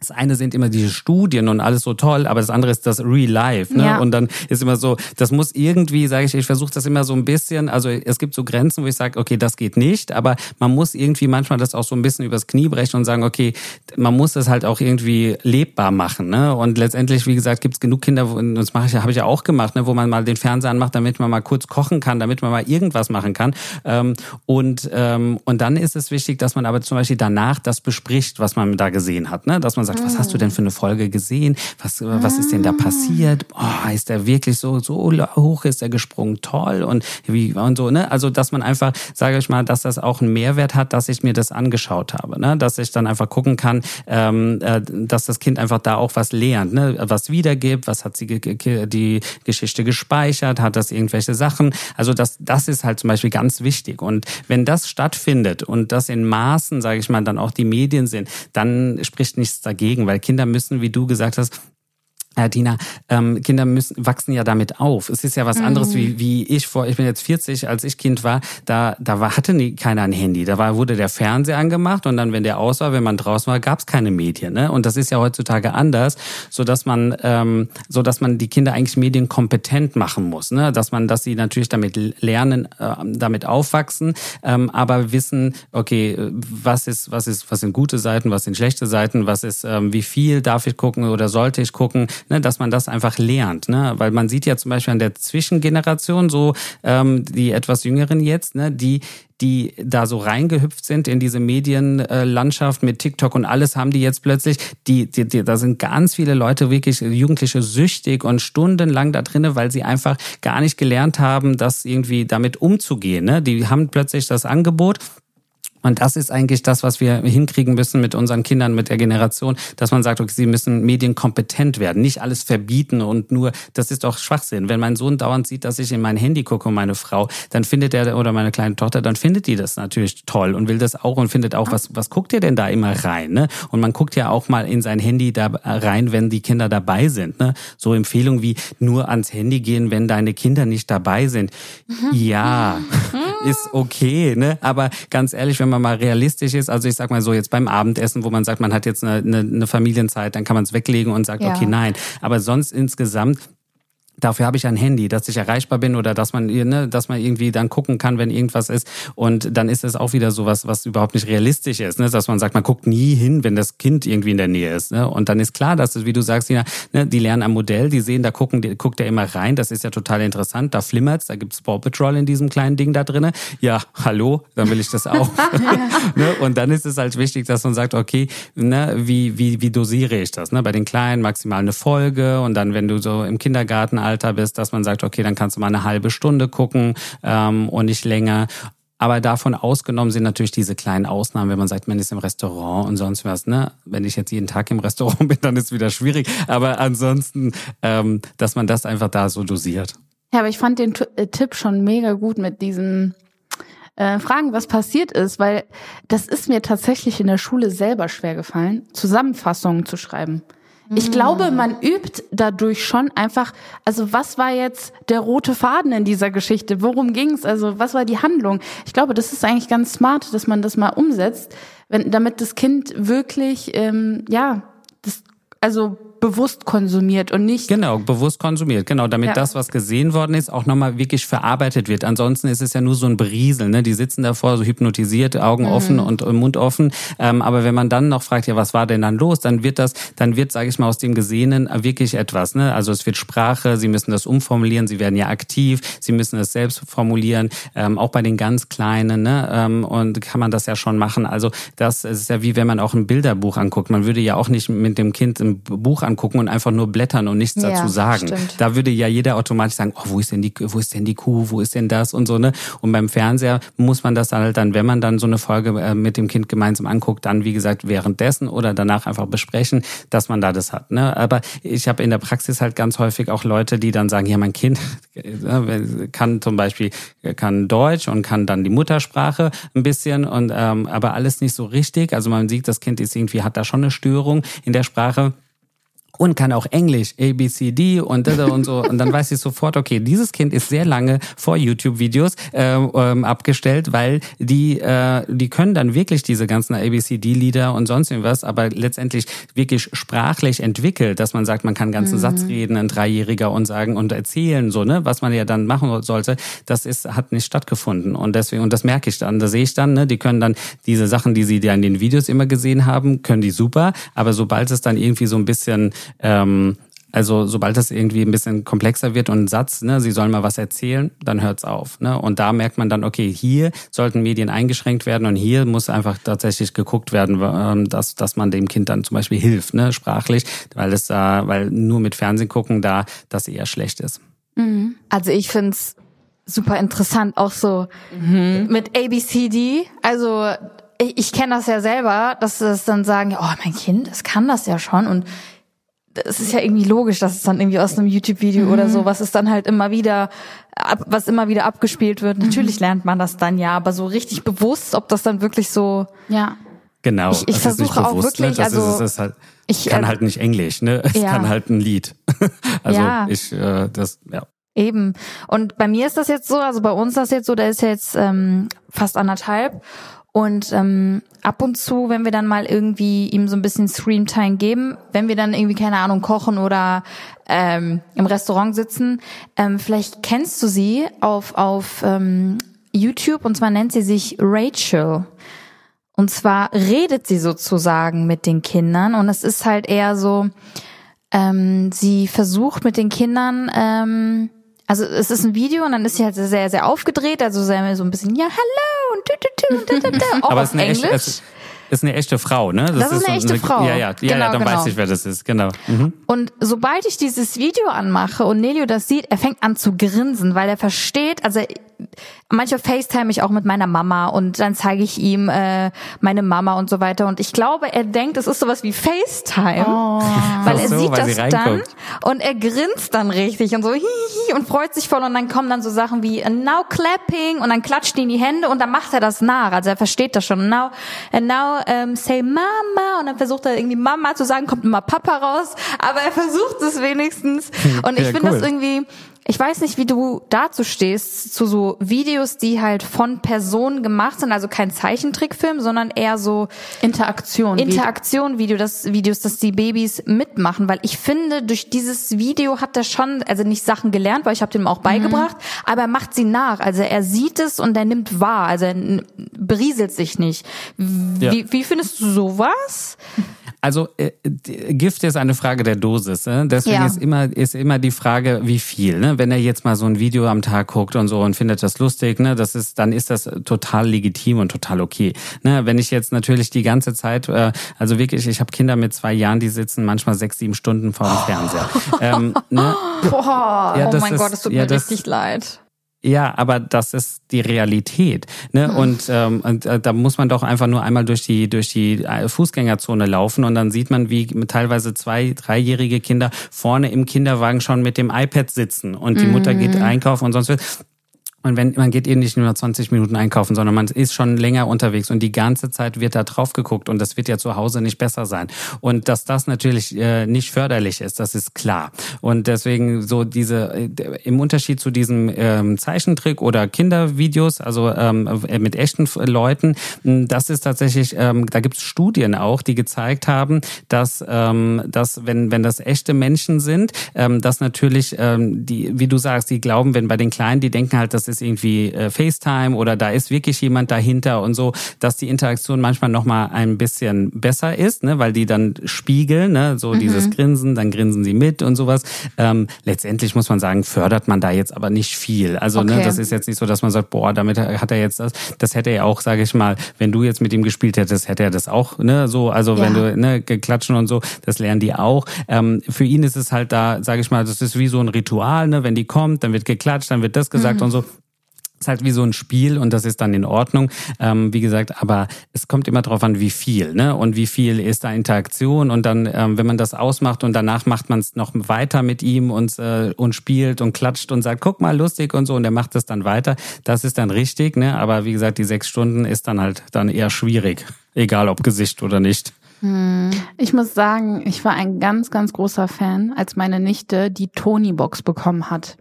C: das eine sind immer diese Studien und alles so toll, aber das andere ist das Real Life. Ne? Ja. Und dann ist immer so, das muss irgendwie, sage ich, ich versuche das immer so ein bisschen, also es gibt so Grenzen, wo ich sage, okay, das geht nicht, aber man muss irgendwie manchmal das auch so ein bisschen übers Knie brechen und sagen, okay, man muss das halt auch irgendwie lebbar machen. Ne? Und letztendlich, wie gesagt, gibt es genug Kinder, und das mache ich, habe ich ja auch gemacht, ne? wo man mal den Fernseher anmacht, damit man mal kurz kochen kann, damit man mal irgendwas machen kann. Ähm, und, ähm, und dann ist es wichtig, dass man aber zum Beispiel danach das bespricht, was man da gesehen hat. Ne? Dass man sagt, was hast du denn für eine Folge gesehen? Was, was ist denn da passiert? Oh, ist der wirklich so, so hoch ist er gesprungen? Toll. Und wie, und so, ne? Also, dass man einfach, sage ich mal, dass das auch einen Mehrwert hat, dass ich mir das angeschaut habe, ne? Dass ich dann einfach gucken kann, ähm, äh, dass das Kind einfach da auch was lernt, ne? Was wiedergibt, was hat sie die Geschichte gespeichert, hat das irgendwelche Sachen? Also, das, das ist halt zum Beispiel ganz wichtig. Und wenn das stattfindet und das in Maßen, sage ich mal, dann auch die Medien sind, dann spricht nichts dagegen, weil Kinder müssen, wie du gesagt hast, Herr Dina, ähm, Kinder müssen wachsen ja damit auf. Es ist ja was anderes wie mhm. wie ich vor. Ich bin jetzt 40, als ich Kind war, da da war, hatte nie keiner ein Handy. Da war wurde der Fernseher angemacht und dann, wenn der aus war, wenn man draußen war, gab es keine Medien. Ne? Und das ist ja heutzutage anders, so dass man ähm, so dass man die Kinder eigentlich medienkompetent machen muss. Ne? Dass man, dass sie natürlich damit lernen, äh, damit aufwachsen, ähm, aber wissen, okay, was ist was ist was sind gute Seiten, was sind schlechte Seiten, was ist ähm, wie viel darf ich gucken oder sollte ich gucken ne, dass man das einfach lernt. Ne? Weil man sieht ja zum Beispiel an der Zwischengeneration, so ähm, die etwas Jüngeren jetzt, ne, die die da so reingehüpft sind in diese Medienlandschaft mit TikTok und alles haben die jetzt plötzlich, die, die, die da sind ganz viele Leute wirklich Jugendliche süchtig und stundenlang da drinnen, weil sie einfach gar nicht gelernt haben, das irgendwie damit umzugehen. Ne? Die haben plötzlich das Angebot und das ist eigentlich das, was wir hinkriegen müssen mit unseren Kindern, mit der Generation, dass man sagt, okay, sie müssen medienkompetent werden, nicht alles verbieten und nur, das ist doch Schwachsinn. Wenn mein Sohn dauernd sieht, dass ich in mein Handy gucke und meine Frau, dann findet er, oder meine kleine Tochter, dann findet die das natürlich toll und will das auch und findet auch, was, was guckt ihr denn da immer rein? Ne? Und man guckt ja auch mal in sein Handy da rein, wenn die Kinder dabei sind. Ne? So Empfehlungen wie nur ans Handy gehen, wenn deine Kinder nicht dabei sind. Mhm. Ja, ist okay, ne? Aber ganz ehrlich, wenn man mal realistisch ist, also ich sag mal so jetzt beim Abendessen, wo man sagt, man hat jetzt eine, eine, eine Familienzeit, dann kann man es weglegen und sagt, ja. okay, nein. Aber sonst insgesamt Dafür habe ich ein Handy, dass ich erreichbar bin oder dass man, ne, dass man irgendwie dann gucken kann, wenn irgendwas ist. Und dann ist es auch wieder sowas, was überhaupt nicht realistisch ist, ne? dass man sagt, man guckt nie hin, wenn das Kind irgendwie in der Nähe ist. Ne? Und dann ist klar, dass es, wie du sagst, Nina, ne, die lernen am Modell, die sehen, da gucken, die, guckt er immer rein. Das ist ja total interessant. Da flimmert's, da gibt's Paw Patrol in diesem kleinen Ding da drinnen. Ja, hallo, dann will ich das auch. ne? Und dann ist es halt wichtig, dass man sagt, okay, ne, wie, wie, wie dosiere ich das? Ne? Bei den Kleinen maximal eine Folge und dann, wenn du so im Kindergarten Alter bist, dass man sagt, okay, dann kannst du mal eine halbe Stunde gucken ähm, und nicht länger. Aber davon ausgenommen sind natürlich diese kleinen Ausnahmen, wenn man sagt, man ist im Restaurant und sonst was. Ne? Wenn ich jetzt jeden Tag im Restaurant bin, dann ist es wieder schwierig. Aber ansonsten, ähm, dass man das einfach da so dosiert.
B: Ja, aber ich fand den äh, Tipp schon mega gut mit diesen äh, Fragen, was passiert ist, weil das ist mir tatsächlich in der Schule selber schwer gefallen, Zusammenfassungen zu schreiben. Ich glaube, man übt dadurch schon einfach, also was war jetzt der rote Faden in dieser Geschichte? Worum ging's? Also was war die Handlung? Ich glaube, das ist eigentlich ganz smart, dass man das mal umsetzt, wenn, damit das Kind wirklich, ähm, ja, das, also bewusst konsumiert und nicht.
C: Genau, bewusst konsumiert, genau, damit ja. das, was gesehen worden ist, auch nochmal wirklich verarbeitet wird. Ansonsten ist es ja nur so ein Berieseln, ne? Die sitzen davor so hypnotisiert, Augen mhm. offen und Mund offen. Ähm, aber wenn man dann noch fragt, ja, was war denn dann los, dann wird das, dann wird, sage ich mal, aus dem Gesehenen wirklich etwas. Ne? Also es wird Sprache, sie müssen das umformulieren, sie werden ja aktiv, sie müssen es selbst formulieren, ähm, auch bei den ganz Kleinen, ne? Ähm, und kann man das ja schon machen. Also das ist ja wie wenn man auch ein Bilderbuch anguckt. Man würde ja auch nicht mit dem Kind ein Buch angucken und einfach nur blättern und nichts
A: Ja,
C: dazu sagen.
A: stimmt.
C: Da würde ja jeder automatisch sagen, oh, wo ist denn die, wo ist denn die Kuh, wo ist denn das und so, ne? Und beim Fernseher muss man das dann halt dann, wenn man dann so eine Folge äh, mit dem Kind gemeinsam anguckt, dann wie gesagt währenddessen oder danach einfach besprechen, dass man da das hat, ne? Aber ich habe in der Praxis halt ganz häufig auch Leute, die dann sagen, ja, mein Kind äh, kann zum Beispiel kann Deutsch und kann dann die Muttersprache ein bisschen und ähm, aber alles nicht so richtig. Also man sieht, das Kind ist irgendwie hat da schon eine Störung in der Sprache und kann auch Englisch, A, B, C, D und und so. Und dann weiß ich sofort, okay, dieses Kind ist sehr lange vor YouTube-Videos ähm, ähm, abgestellt, weil die, äh, die können dann wirklich diese ganzen A, B, C, D-Lieder und sonst irgendwas, aber letztendlich wirklich sprachlich entwickelt, dass man sagt, man kann einen ganzen Satz reden, ein Dreijähriger und sagen und erzählen, so, ne, was man ja dann machen sollte, das ist, hat nicht stattgefunden. Und deswegen, und das merke ich dann, da sehe ich dann, ne, die können dann diese Sachen, die sie ja in den Videos immer gesehen haben, können die super, aber sobald es dann irgendwie so ein bisschen ähm, also sobald das irgendwie ein bisschen komplexer wird und ein Satz, ne, sie sollen mal was erzählen, dann hört's auf. Ne? Und da merkt man dann, okay, hier sollten Medien eingeschränkt werden und hier muss einfach tatsächlich geguckt werden, ähm, dass, dass man dem Kind dann zum Beispiel hilft, ne, sprachlich, weil es da, weil nur mit Fernsehen gucken da das eher schlecht ist.
A: Also ich find's super interessant, auch so mit ABCD. Also ich, ich kenne das ja selber, dass das dann sagen, oh, mein Kind, das kann das ja schon. Und es ist ja irgendwie logisch, dass es dann irgendwie aus einem YouTube-Video oder so, was ist dann halt immer wieder, ab, was immer wieder abgespielt wird. Natürlich lernt man das dann ja, aber so richtig bewusst, ob das dann wirklich so,
B: Ja.
C: Genau.
A: Ich- ich
C: das ist nicht
A: versuche auch
C: bewusst,
A: wirklich,
C: ne? das
A: also,
C: ist, es ist halt,
A: ich,
C: kann
A: äh,
C: halt nicht Englisch, ne? Es
A: ja.
C: kann halt ein Lied. also
A: Ja.
C: ich, äh, das, ja.
A: Eben. Und bei mir ist das jetzt so, also bei uns ist das jetzt so, der ist ja jetzt ähm, fast anderthalb. Und ähm, ab und zu, wenn wir dann mal irgendwie ihm so ein bisschen Screamtime geben, wenn wir dann irgendwie, keine Ahnung, kochen oder ähm, im Restaurant sitzen, ähm, vielleicht kennst du sie auf, auf ähm, YouTube und zwar nennt sie sich Rachel. Und zwar redet sie sozusagen mit den Kindern und es ist halt eher so, ähm, sie versucht mit den Kindern, ähm, also es ist ein Video und dann ist sie halt sehr, sehr aufgedreht, also sehr, so ein bisschen, ja, hallo und tü, tü, und da, da, da, auch
C: Aber
A: auf
C: es ist eine
A: Englisch.
C: echte, es ist eine echte Frau, ne?
A: Das ist eine echte Frau.
C: Ja, ja, ja,
A: Genau,
C: ja dann
A: genau.
C: weiß ich, wer das ist, genau. Mhm.
A: Und sobald ich dieses Video anmache und Nelio das sieht, er fängt an zu grinsen, weil er versteht, also manchmal FaceTime ich auch mit meiner Mama und dann zeige ich ihm äh, meine Mama und so weiter. Und ich glaube, er denkt, es ist sowas wie FaceTime, weil
C: Ach
A: er
C: so,
A: sieht
C: weil sie
A: das dann und er grinst dann richtig und so hihihi und freut sich voll und dann kommen dann so Sachen wie now clapping und dann klatscht in die Hände und dann macht er das nach. Also er versteht das schon. Now, and now um, say Mama und dann versucht er irgendwie Mama zu sagen, kommt immer Papa raus, aber er versucht es wenigstens. Und ich
C: Ja,
A: finde
C: cool.
A: das irgendwie ich weiß nicht, wie du dazu stehst, zu so Videos, die halt von Personen gemacht sind, also kein Zeichentrickfilm, sondern eher so
B: Interaktion.
A: Interaktion, Video, das Videos, dass die Babys mitmachen, weil ich finde, durch dieses Video hat er schon, also nicht Sachen gelernt, weil ich habe dem auch beigebracht, aber er macht sie nach, also er sieht es und er nimmt wahr, also er berieselt sich nicht. Wie,
C: Ja.
A: wie findest du sowas?
C: Also äh, Gift ist eine Frage der Dosis. Ne? Deswegen
A: Ja.
C: ist immer ist immer die Frage, wie viel. Ne? Wenn er jetzt mal so ein Video am Tag guckt und so und findet das lustig, ne, das ist dann ist das total legitim und total okay. Ne? Wenn ich jetzt natürlich die ganze Zeit, äh, also wirklich, ich habe Kinder mit zwei Jahren, die sitzen manchmal sechs sieben Stunden vor dem Fernseher. ähm, ne?
A: Boah,
C: Ja,
A: oh mein
C: ist-
A: Gott, es tut
C: ja,
A: mir
C: das-
A: richtig leid.
C: Ja, aber das ist die Realität, ne? Und, ähm, und äh, da muss man doch einfach nur einmal durch die durch die äh, Fußgängerzone laufen und dann sieht man, wie teilweise zwei, dreijährige Kinder vorne im Kinderwagen schon mit dem iPad sitzen und die Mutter geht einkaufen und sonst was. Und wenn man geht eben nicht nur 20 Minuten einkaufen, sondern man ist schon länger unterwegs und die ganze Zeit wird da drauf geguckt und das wird ja zu Hause nicht besser sein. Und dass das natürlich äh, nicht förderlich ist, das ist klar. Und deswegen so diese äh, im Unterschied zu diesem ähm, Zeichentrick oder Kindervideos, also ähm, äh, mit echten Leuten, mh, das ist tatsächlich, ähm, da gibt es Studien auch, die gezeigt haben, dass, ähm, dass wenn wenn das echte Menschen sind, ähm, dass natürlich ähm, die, wie du sagst, die glauben, wenn bei den Kleinen, die denken halt, das es irgendwie äh, FaceTime oder da ist wirklich jemand dahinter und so, dass die Interaktion manchmal nochmal ein bisschen besser ist, ne, weil die dann spiegeln, ne, so mhm. dieses Grinsen, dann grinsen sie mit und sowas. Ähm, letztendlich muss man sagen, fördert man da jetzt aber nicht viel. Also ne, okay. ne, das ist jetzt nicht so, dass man sagt, boah, damit hat er jetzt das. Das hätte er auch, sage ich mal, wenn du jetzt mit ihm gespielt hättest, hätte er das auch, ne, so, also ja. wenn du ne, geklatschen und so, das lernen die auch. Ähm, für ihn ist es halt da, sage ich mal, das ist wie so ein Ritual, ne, wenn die kommt, dann wird geklatscht, dann wird das gesagt mhm. und so ist halt wie so ein Spiel und das ist dann in Ordnung. Ähm, wie gesagt, aber es kommt immer darauf an, wie viel, ne? Und wie viel ist da Interaktion und dann, ähm, wenn man das ausmacht und danach macht man es noch weiter mit ihm und äh, und spielt und klatscht und sagt, guck mal, lustig und so und er macht es dann weiter. Das ist dann richtig, ne? Aber wie gesagt, die sechs Stunden ist dann halt dann eher schwierig, egal ob Gesicht oder nicht.
B: Hm. Ich muss sagen, ich war ein ganz, ganz großer Fan, als meine Nichte die Tony-Box bekommen hat.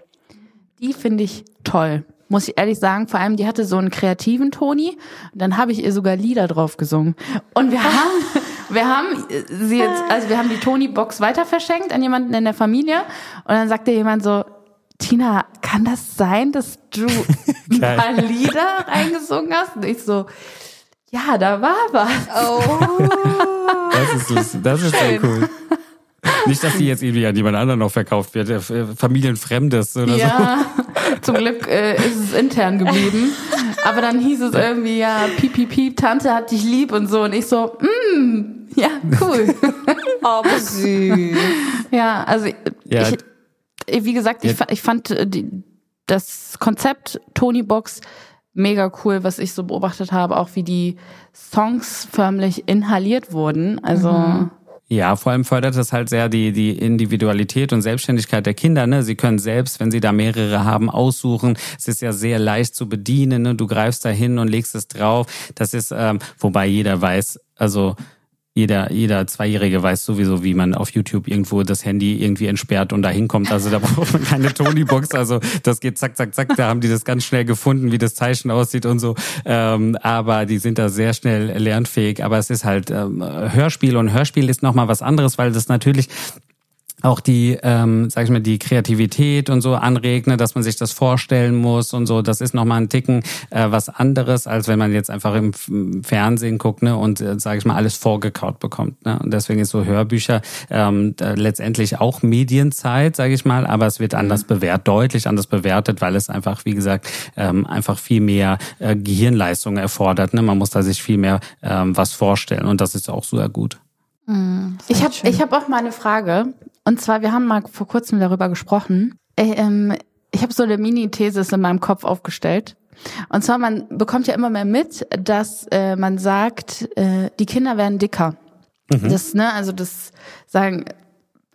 B: Die finde ich toll muss ich ehrlich sagen, vor allem die hatte so einen kreativen Toni. Und dann habe ich ihr sogar Lieder drauf gesungen. Und wir haben, wir haben sie jetzt, also wir haben die Toni-Box weiter verschenkt an jemanden in der Familie. Und dann sagte jemand so, Tina, kann das sein, dass du ein paar Lieder reingesungen hast? Und ich so, ja, da war was. Oh.
C: Das ist, das ist sehr cool. Nicht, dass sie jetzt irgendwie an jemand anderen noch verkauft wird, äh, Familienfremdes oder
B: ja, so. zum Glück äh, ist es intern geblieben. Aber dann hieß es irgendwie, ja, piep, piep, piep, Tante hat dich lieb und so. Und ich so, mm, ja, cool. Aber süß. Ja, also ja. ich, wie gesagt, ich, ich fand äh, die, das Konzept Tony Box mega cool, was ich so beobachtet habe, auch wie die Songs förmlich inhaliert wurden. Also mhm.
C: Ja, vor allem fördert das halt sehr die, die Individualität und Selbstständigkeit der Kinder. Ne? Sie können selbst, wenn sie da mehrere haben, aussuchen. Es ist ja sehr leicht zu bedienen. Ne? Du greifst da hin und legst es drauf. Das ist, ähm, wobei jeder weiß, also jeder, jeder Zweijährige weiß sowieso, wie man auf YouTube irgendwo das Handy irgendwie entsperrt und da hinkommt. Also da braucht man keine Tony-Box. Also das geht zack, zack, zack. Da haben die das ganz schnell gefunden, wie das Zeichen aussieht und so. Ähm, aber die sind da sehr schnell lernfähig. Aber es ist halt ähm, Hörspiel und Hörspiel ist nochmal was anderes, weil das natürlich auch die, ähm, sag ich mal, die Kreativität und so anregt, ne, dass man sich das vorstellen muss und so. Das ist nochmal ein Ticken äh, was anderes, als wenn man jetzt einfach im Fernsehen guckt ne, und, äh, sage ich mal, alles vorgekaut bekommt. Ne? Und deswegen ist so Hörbücher ähm, letztendlich auch Medienzeit, sage ich mal, aber es wird anders mhm. bewertet, deutlich anders bewertet, weil es einfach, wie gesagt, ähm, einfach viel mehr äh, Gehirnleistung erfordert. Ne? Man muss da sich viel mehr ähm, was vorstellen und das ist auch sehr gut.
B: Mhm, ich habe ich hab auch mal eine Frage. Und zwar, wir haben mal vor kurzem darüber gesprochen. Äh, ähm, ich habe so eine Mini-Thesis in meinem Kopf aufgestellt. Und zwar, man bekommt ja immer mehr mit, dass äh, man sagt, äh, die Kinder werden dicker. Mhm. Das, ne, also das sagen,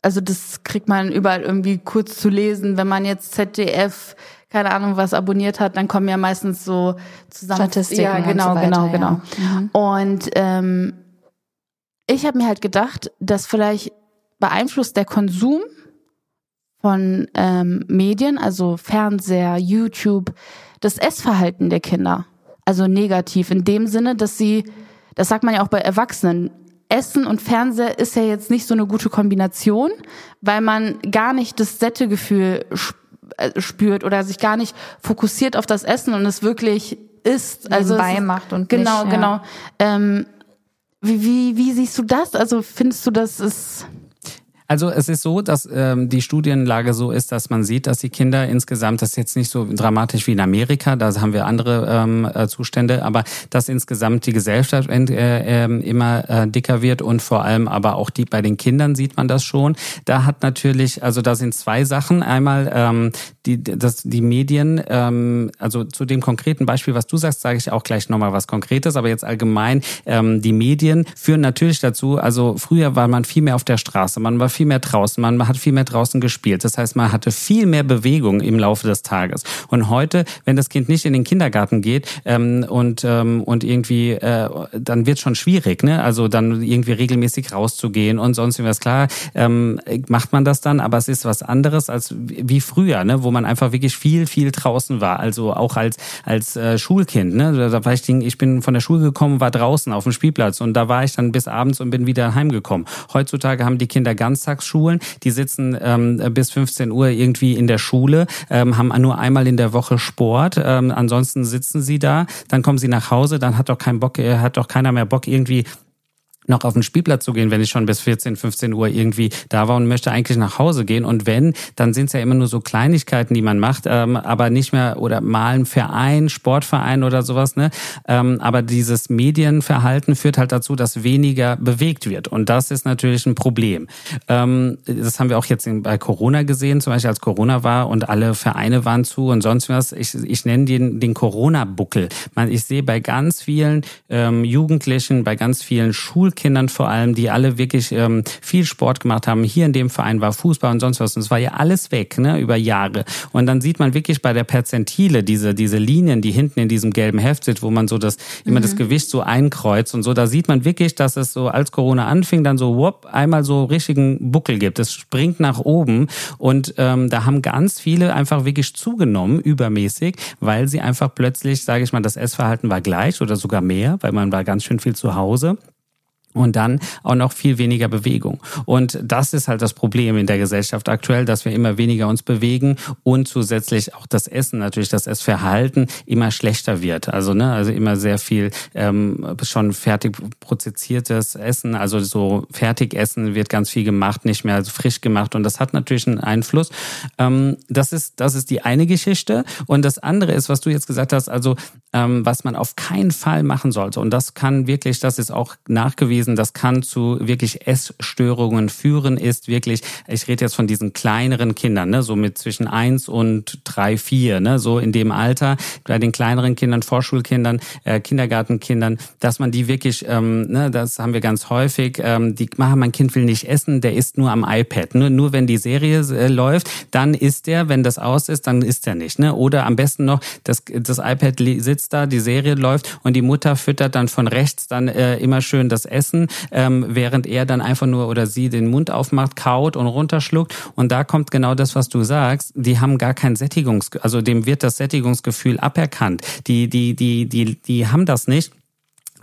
B: also das kriegt man überall irgendwie kurz zu lesen. Wenn man jetzt ZDF, keine Ahnung, was abonniert hat, dann kommen ja meistens so zusammen.
A: Statistiken.
B: Ja, genau,
A: und so
B: genau,
A: weiter,
B: genau. Ja. Mhm. Und ähm, ich habe mir halt gedacht, dass vielleicht beeinflusst der Konsum von ähm, Medien, also Fernseher, YouTube, das Essverhalten der Kinder. Also negativ in dem Sinne, dass sie, das sagt man ja auch bei Erwachsenen, Essen und Fernseher ist ja jetzt nicht so eine gute Kombination, weil man gar nicht das Sättegefühl äh, spürt oder sich gar nicht fokussiert auf das Essen und es wirklich isst.
A: Also beimacht und
B: genau,
A: nicht,
B: ja. genau. Ähm, wie, wie, wie siehst du das? Also findest du, das ist
C: also es ist so, dass ähm, die Studienlage so ist, dass man sieht, dass die Kinder insgesamt, das ist jetzt nicht so dramatisch wie in Amerika, da haben wir andere ähm, äh, Zustände, aber dass insgesamt die Gesellschaft äh, äh, immer äh, dicker wird und vor allem aber auch die bei den Kindern sieht man das schon. Da hat natürlich, also da sind zwei Sachen. Einmal ähm, die, das, die Medien, ähm, also zu dem konkreten Beispiel, was du sagst, sage ich auch gleich nochmal was Konkretes, aber jetzt allgemein, ähm, die Medien führen natürlich dazu, also früher war man viel mehr auf der Straße, man war viel mehr draußen, man hat viel mehr draußen gespielt. Das heißt, man hatte viel mehr Bewegung im Laufe des Tages. Und heute, wenn das Kind nicht in den Kindergarten geht ähm, und, ähm, und irgendwie, äh, dann wird schon schwierig, ne? Also dann irgendwie regelmäßig rauszugehen und sonst irgendwas. Klar, ähm, macht man das dann, aber es ist was anderes als wie früher, ne? Wo man einfach wirklich viel, viel draußen war. Also auch als, als äh, Schulkind, ne? Da war ich, ich bin von der Schule gekommen, war draußen auf dem Spielplatz und da war ich dann bis abends und bin wieder heimgekommen. Heutzutage haben die Kinder ganz Ganztagsschulen, die sitzen ähm, bis 15 Uhr irgendwie in der Schule, ähm, haben nur einmal in der Woche Sport, ähm, ansonsten sitzen sie da, dann kommen sie nach Hause, dann hat doch kein Bock, äh, hat doch keiner mehr Bock irgendwie noch auf den Spielplatz zu gehen, wenn ich schon bis 14, 15 Uhr irgendwie da war und möchte eigentlich nach Hause gehen. Und wenn, dann sind es ja immer nur so Kleinigkeiten, die man macht, ähm, aber nicht mehr oder mal ein Verein, Sportverein oder sowas. Ne? Ähm, aber dieses Medienverhalten führt halt dazu, dass weniger bewegt wird. Und das ist natürlich ein Problem. Ähm, das haben wir auch jetzt bei Corona gesehen, zum Beispiel als Corona war und alle Vereine waren zu und sonst was. Ich, ich nenne den, den Corona-Buckel. Ich sehe bei ganz vielen ähm, Jugendlichen, bei ganz vielen Schul Schulkindern vor allem, die alle wirklich ähm, viel Sport gemacht haben. Hier in dem Verein war Fußball und sonst was. Und es war ja alles weg, ne, über Jahre. Und dann sieht man wirklich bei der Perzentile diese, diese Linien, die hinten in diesem gelben Heft sind, wo man so das, immer mhm. das Gewicht so einkreuzt und so. Da sieht man wirklich, dass es so, als Corona anfing, dann so, whoop, einmal so richtigen Buckel gibt. Es springt nach oben und ähm, da haben ganz viele einfach wirklich zugenommen, übermäßig, weil sie einfach plötzlich, sage ich mal, das Essverhalten war gleich oder sogar mehr, weil man war ganz schön viel zu Hause und dann auch noch viel weniger Bewegung. Und das ist halt das Problem in der Gesellschaft aktuell, dass wir immer weniger uns bewegen und zusätzlich auch das Essen, natürlich das Essverhalten immer schlechter wird. Also ne, also immer sehr viel ähm, schon fertig prozessiertes Essen, also so Fertigessen wird ganz viel gemacht, nicht mehr frisch gemacht und das hat natürlich einen Einfluss. Ähm, das ist das ist die eine Geschichte und das andere ist, was du jetzt gesagt hast, also ähm, was man auf keinen Fall machen sollte und das kann wirklich, das ist auch nachgewiesen gewesen. Das kann zu wirklich Essstörungen führen, ist wirklich, ich rede jetzt von diesen kleineren Kindern, ne, so mit zwischen eins und drei, vier, ne, so in dem Alter, bei den kleineren Kindern, Vorschulkindern, äh, Kindergartenkindern, dass man die wirklich, ähm, ne, das haben wir ganz häufig, ähm, die machen, mein Kind will nicht essen, der isst nur am iPad. Nur, nur wenn die Serie äh, läuft, dann isst er, wenn das aus ist, dann isst er nicht. Ne? Oder am besten noch, das, das iPad sitzt da, die Serie läuft und die Mutter füttert dann von rechts dann äh, immer schön das Essen essen, ähm, während er dann einfach nur oder sie den Mund aufmacht, kaut und runterschluckt. Und da kommt genau das, was du sagst. Die haben gar kein Sättigungsgefühl, also dem wird das Sättigungsgefühl aberkannt. Die, die, die, die, die haben das nicht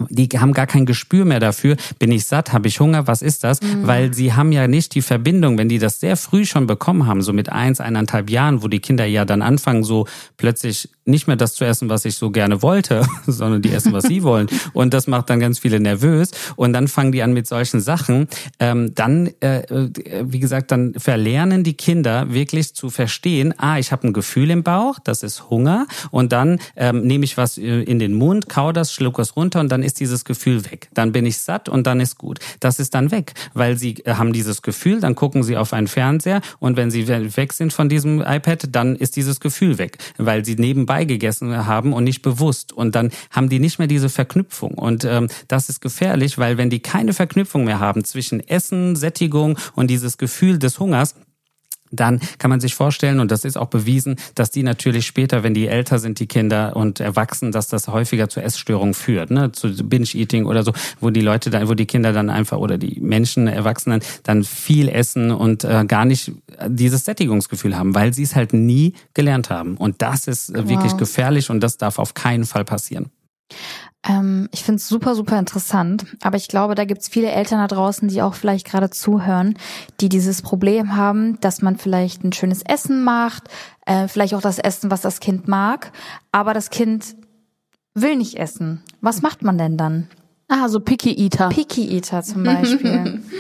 C: die haben gar kein Gespür mehr dafür, bin ich satt, habe ich Hunger, was ist das? Mhm. Weil sie haben ja nicht die Verbindung, wenn die das sehr früh schon bekommen haben, so mit eins, eineinhalb Jahren, wo die Kinder ja dann anfangen, so plötzlich nicht mehr das zu essen, was ich so gerne wollte, sondern die essen, was sie wollen. Und das macht dann ganz viele nervös. Und dann fangen die an mit solchen Sachen. Ähm, dann, äh, wie gesagt, dann verlernen die Kinder wirklich zu verstehen, ah, ich habe ein Gefühl im Bauch, das ist Hunger. Und dann ähm, nehme ich was äh, in den Mund, kau das, schluck es runter und dann ist dieses Gefühl weg. Dann bin ich satt und dann ist gut. Das ist dann weg, weil sie äh, haben dieses Gefühl, dann gucken sie auf einen Fernseher und wenn sie weg sind von diesem iPad, dann ist dieses Gefühl weg, weil sie nebenbei gegessen haben und nicht bewusst. Und dann haben die nicht mehr diese Verknüpfung. Und ähm, das ist gefährlich, weil wenn die keine Verknüpfung mehr haben zwischen Essen, Sättigung und dieses Gefühl des Hungers, dann kann man sich vorstellen, und das ist auch bewiesen, dass die natürlich später, wenn die älter sind, die Kinder und erwachsen, dass das häufiger zu Essstörungen führt, ne, zu Binge-Eating oder so, wo die Leute dann, wo die Kinder dann einfach oder die Menschen, Erwachsenen dann viel essen und äh, gar nicht dieses Sättigungsgefühl haben, weil sie es halt nie gelernt haben. Und das ist äh, wirklich wow. gefährlich und das darf auf keinen Fall passieren.
A: Ähm, ich finde es super, super interessant. Aber ich glaube, da gibt es viele Eltern da draußen, die auch vielleicht gerade zuhören, die dieses Problem haben, dass man vielleicht ein schönes Essen macht, äh, vielleicht auch das Essen, was das Kind mag, aber das Kind will nicht essen. Was macht man denn dann?
B: Ah, so Picky Eater.
A: Picky Eater zum Beispiel.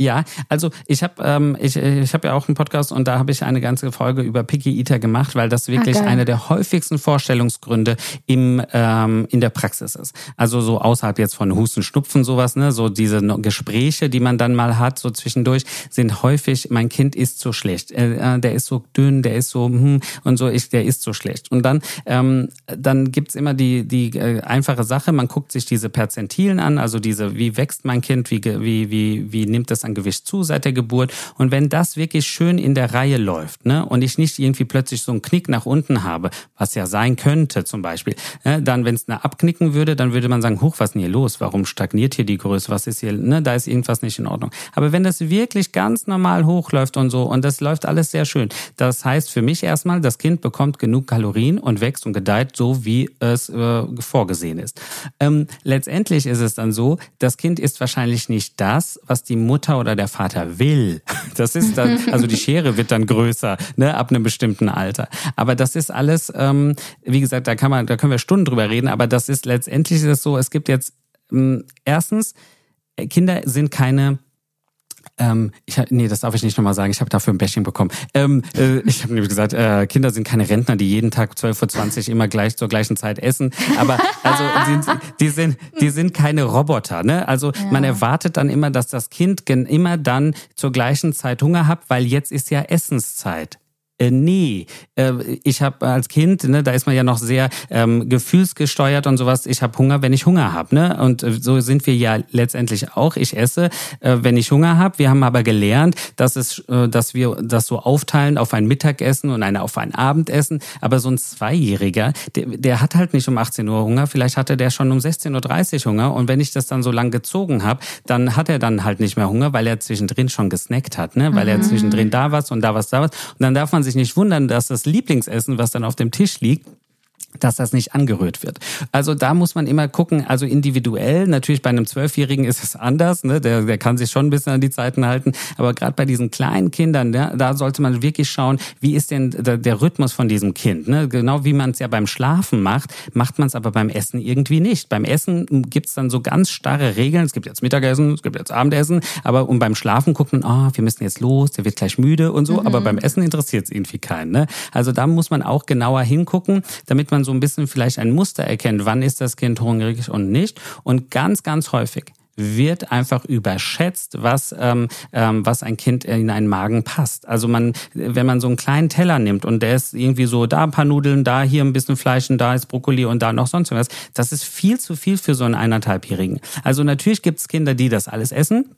C: Ja, also ich habe ähm, ich, ich hab ja auch einen Podcast und da habe ich eine ganze Folge über Picky Eater gemacht, weil das wirklich ah, einer der häufigsten Vorstellungsgründe im ähm, in der Praxis ist. Also so außerhalb jetzt von Husten, Schnupfen sowas, ne, so diese Gespräche, die man dann mal hat, so zwischendurch, sind häufig: Mein Kind ist so schlecht, äh, der ist so dünn, der ist so hm, und so, ich, der ist so schlecht. Und dann ähm, dann gibt's immer die die äh, einfache Sache: Man guckt sich diese Perzentilen an, also diese, wie wächst mein Kind, wie wie wie wie nimmt an Gewicht zu seit der Geburt. Und wenn das wirklich schön in der Reihe läuft, ne, und ich nicht irgendwie plötzlich so einen Knick nach unten habe, was ja sein könnte zum Beispiel, ne, dann, wenn es eine abknicken würde, dann würde man sagen, huch, was ist denn hier los? Warum stagniert hier die Größe? Was ist hier, ne, da ist irgendwas nicht in Ordnung. Aber wenn das wirklich ganz normal hochläuft und so, und das läuft alles sehr schön, das heißt für mich erstmal, das Kind bekommt genug Kalorien und wächst und gedeiht so, wie es äh, vorgesehen ist. Ähm, letztendlich ist es dann so, das Kind ist wahrscheinlich nicht das, was die Mutter Mutter oder der Vater will. Das ist dann, also die Schere wird dann größer, ne, ab einem bestimmten Alter. Aber das ist alles, ähm, wie gesagt, da kann man, da können wir Stunden drüber reden, aber das ist letztendlich es so, es gibt jetzt ähm, erstens, Kinder sind keine ähm, ich nee, das darf ich nicht nochmal sagen. Ich habe dafür ein Bashing bekommen. Ähm, äh, ich habe nämlich gesagt, äh, Kinder sind keine Rentner, die jeden Tag 12.20 Uhr immer gleich zur gleichen Zeit essen. Aber also die, die sind, die sind keine Roboter. Ne? Also ja. man erwartet dann immer, dass das Kind immer dann zur gleichen Zeit Hunger hat, weil jetzt ist ja Essenszeit. Äh, nee, äh, ich habe als Kind, ne, da ist man ja noch sehr ähm, gefühlsgesteuert und sowas. Ich habe Hunger, wenn ich Hunger habe, ne? Und äh, so sind wir ja letztendlich auch. Ich esse, äh, wenn ich Hunger habe. Wir haben aber gelernt, dass es, äh, dass wir das so aufteilen auf ein Mittagessen und eine auf ein Abendessen. Aber so ein Zweijähriger, der, der hat halt nicht um 18 Uhr Hunger. Vielleicht hatte der schon um 16:30 Uhr Hunger. Und wenn ich das dann so lang gezogen habe, dann hat er dann halt nicht mehr Hunger, weil er zwischendrin schon gesnackt hat, ne? Weil mhm. er zwischendrin da was und da was da was. Und dann darf man sich nicht wundern, dass das Lieblingsessen, was dann auf dem Tisch liegt, dass das nicht angerührt wird. Also da muss man immer gucken, also individuell, natürlich bei einem Zwölfjährigen ist es anders, ne? der, der kann sich schon ein bisschen an die Zeiten halten, aber gerade bei diesen kleinen Kindern, ne, da sollte man wirklich schauen, wie ist denn der, der Rhythmus von diesem Kind. Ne? Genau wie man es ja beim Schlafen macht, macht man es aber beim Essen irgendwie nicht. Beim Essen gibt's dann so ganz starre Regeln, es gibt jetzt Mittagessen, es gibt jetzt Abendessen, aber um beim Schlafen guckt man, oh, wir müssen jetzt los, der wird gleich müde und so, mhm. aber beim Essen interessiert es irgendwie keinen. Ne? Also da muss man auch genauer hingucken, damit man so ein bisschen vielleicht ein Muster erkennt, wann ist das Kind hungrig und nicht. Und ganz, ganz häufig wird einfach überschätzt, was ähm, ähm, was ein Kind in einen Magen passt. Also man, wenn man so einen kleinen Teller nimmt und der ist irgendwie so da ein paar Nudeln, da hier ein bisschen Fleisch und da ist Brokkoli und da noch sonst was, das ist viel zu viel für so einen eineinhalbjährigen. Also natürlich gibt es Kinder, die das alles essen.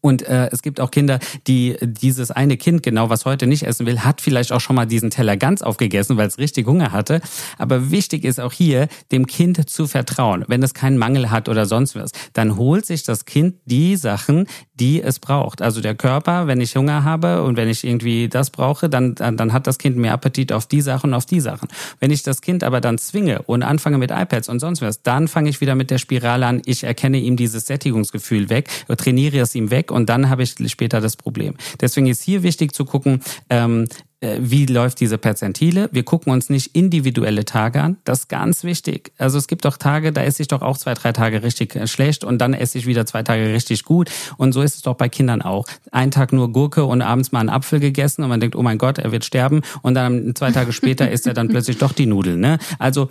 C: Und äh, es gibt auch Kinder, die dieses eine Kind, genau was heute nicht essen will, hat vielleicht auch schon mal diesen Teller ganz aufgegessen, weil es richtig Hunger hatte. Aber wichtig ist auch hier, dem Kind zu vertrauen. Wenn es keinen Mangel hat oder sonst was, dann holt sich das Kind die Sachen, die es braucht. Also der Körper, wenn ich Hunger habe und wenn ich irgendwie das brauche, dann, dann, dann hat das Kind mehr Appetit auf die Sachen und auf die Sachen. Wenn ich das Kind aber dann zwinge und anfange mit iPads und sonst was, dann fange ich wieder mit der Spirale an. Ich erkenne ihm dieses Sättigungsgefühl weg, trainiere es ihm weg und dann habe ich später das Problem. Deswegen ist hier wichtig zu gucken, ähm, äh, wie läuft diese Perzentile. Wir gucken uns nicht individuelle Tage an. Das ist ganz wichtig. Also es gibt doch Tage, da esse ich doch auch zwei, drei Tage richtig äh, schlecht und dann esse ich wieder zwei Tage richtig gut. Und so ist es doch bei Kindern auch. Ein Tag nur Gurke und abends mal einen Apfel gegessen und man denkt, oh mein Gott, er wird sterben. Und dann zwei Tage später isst er dann plötzlich doch die Nudeln. Ne? Also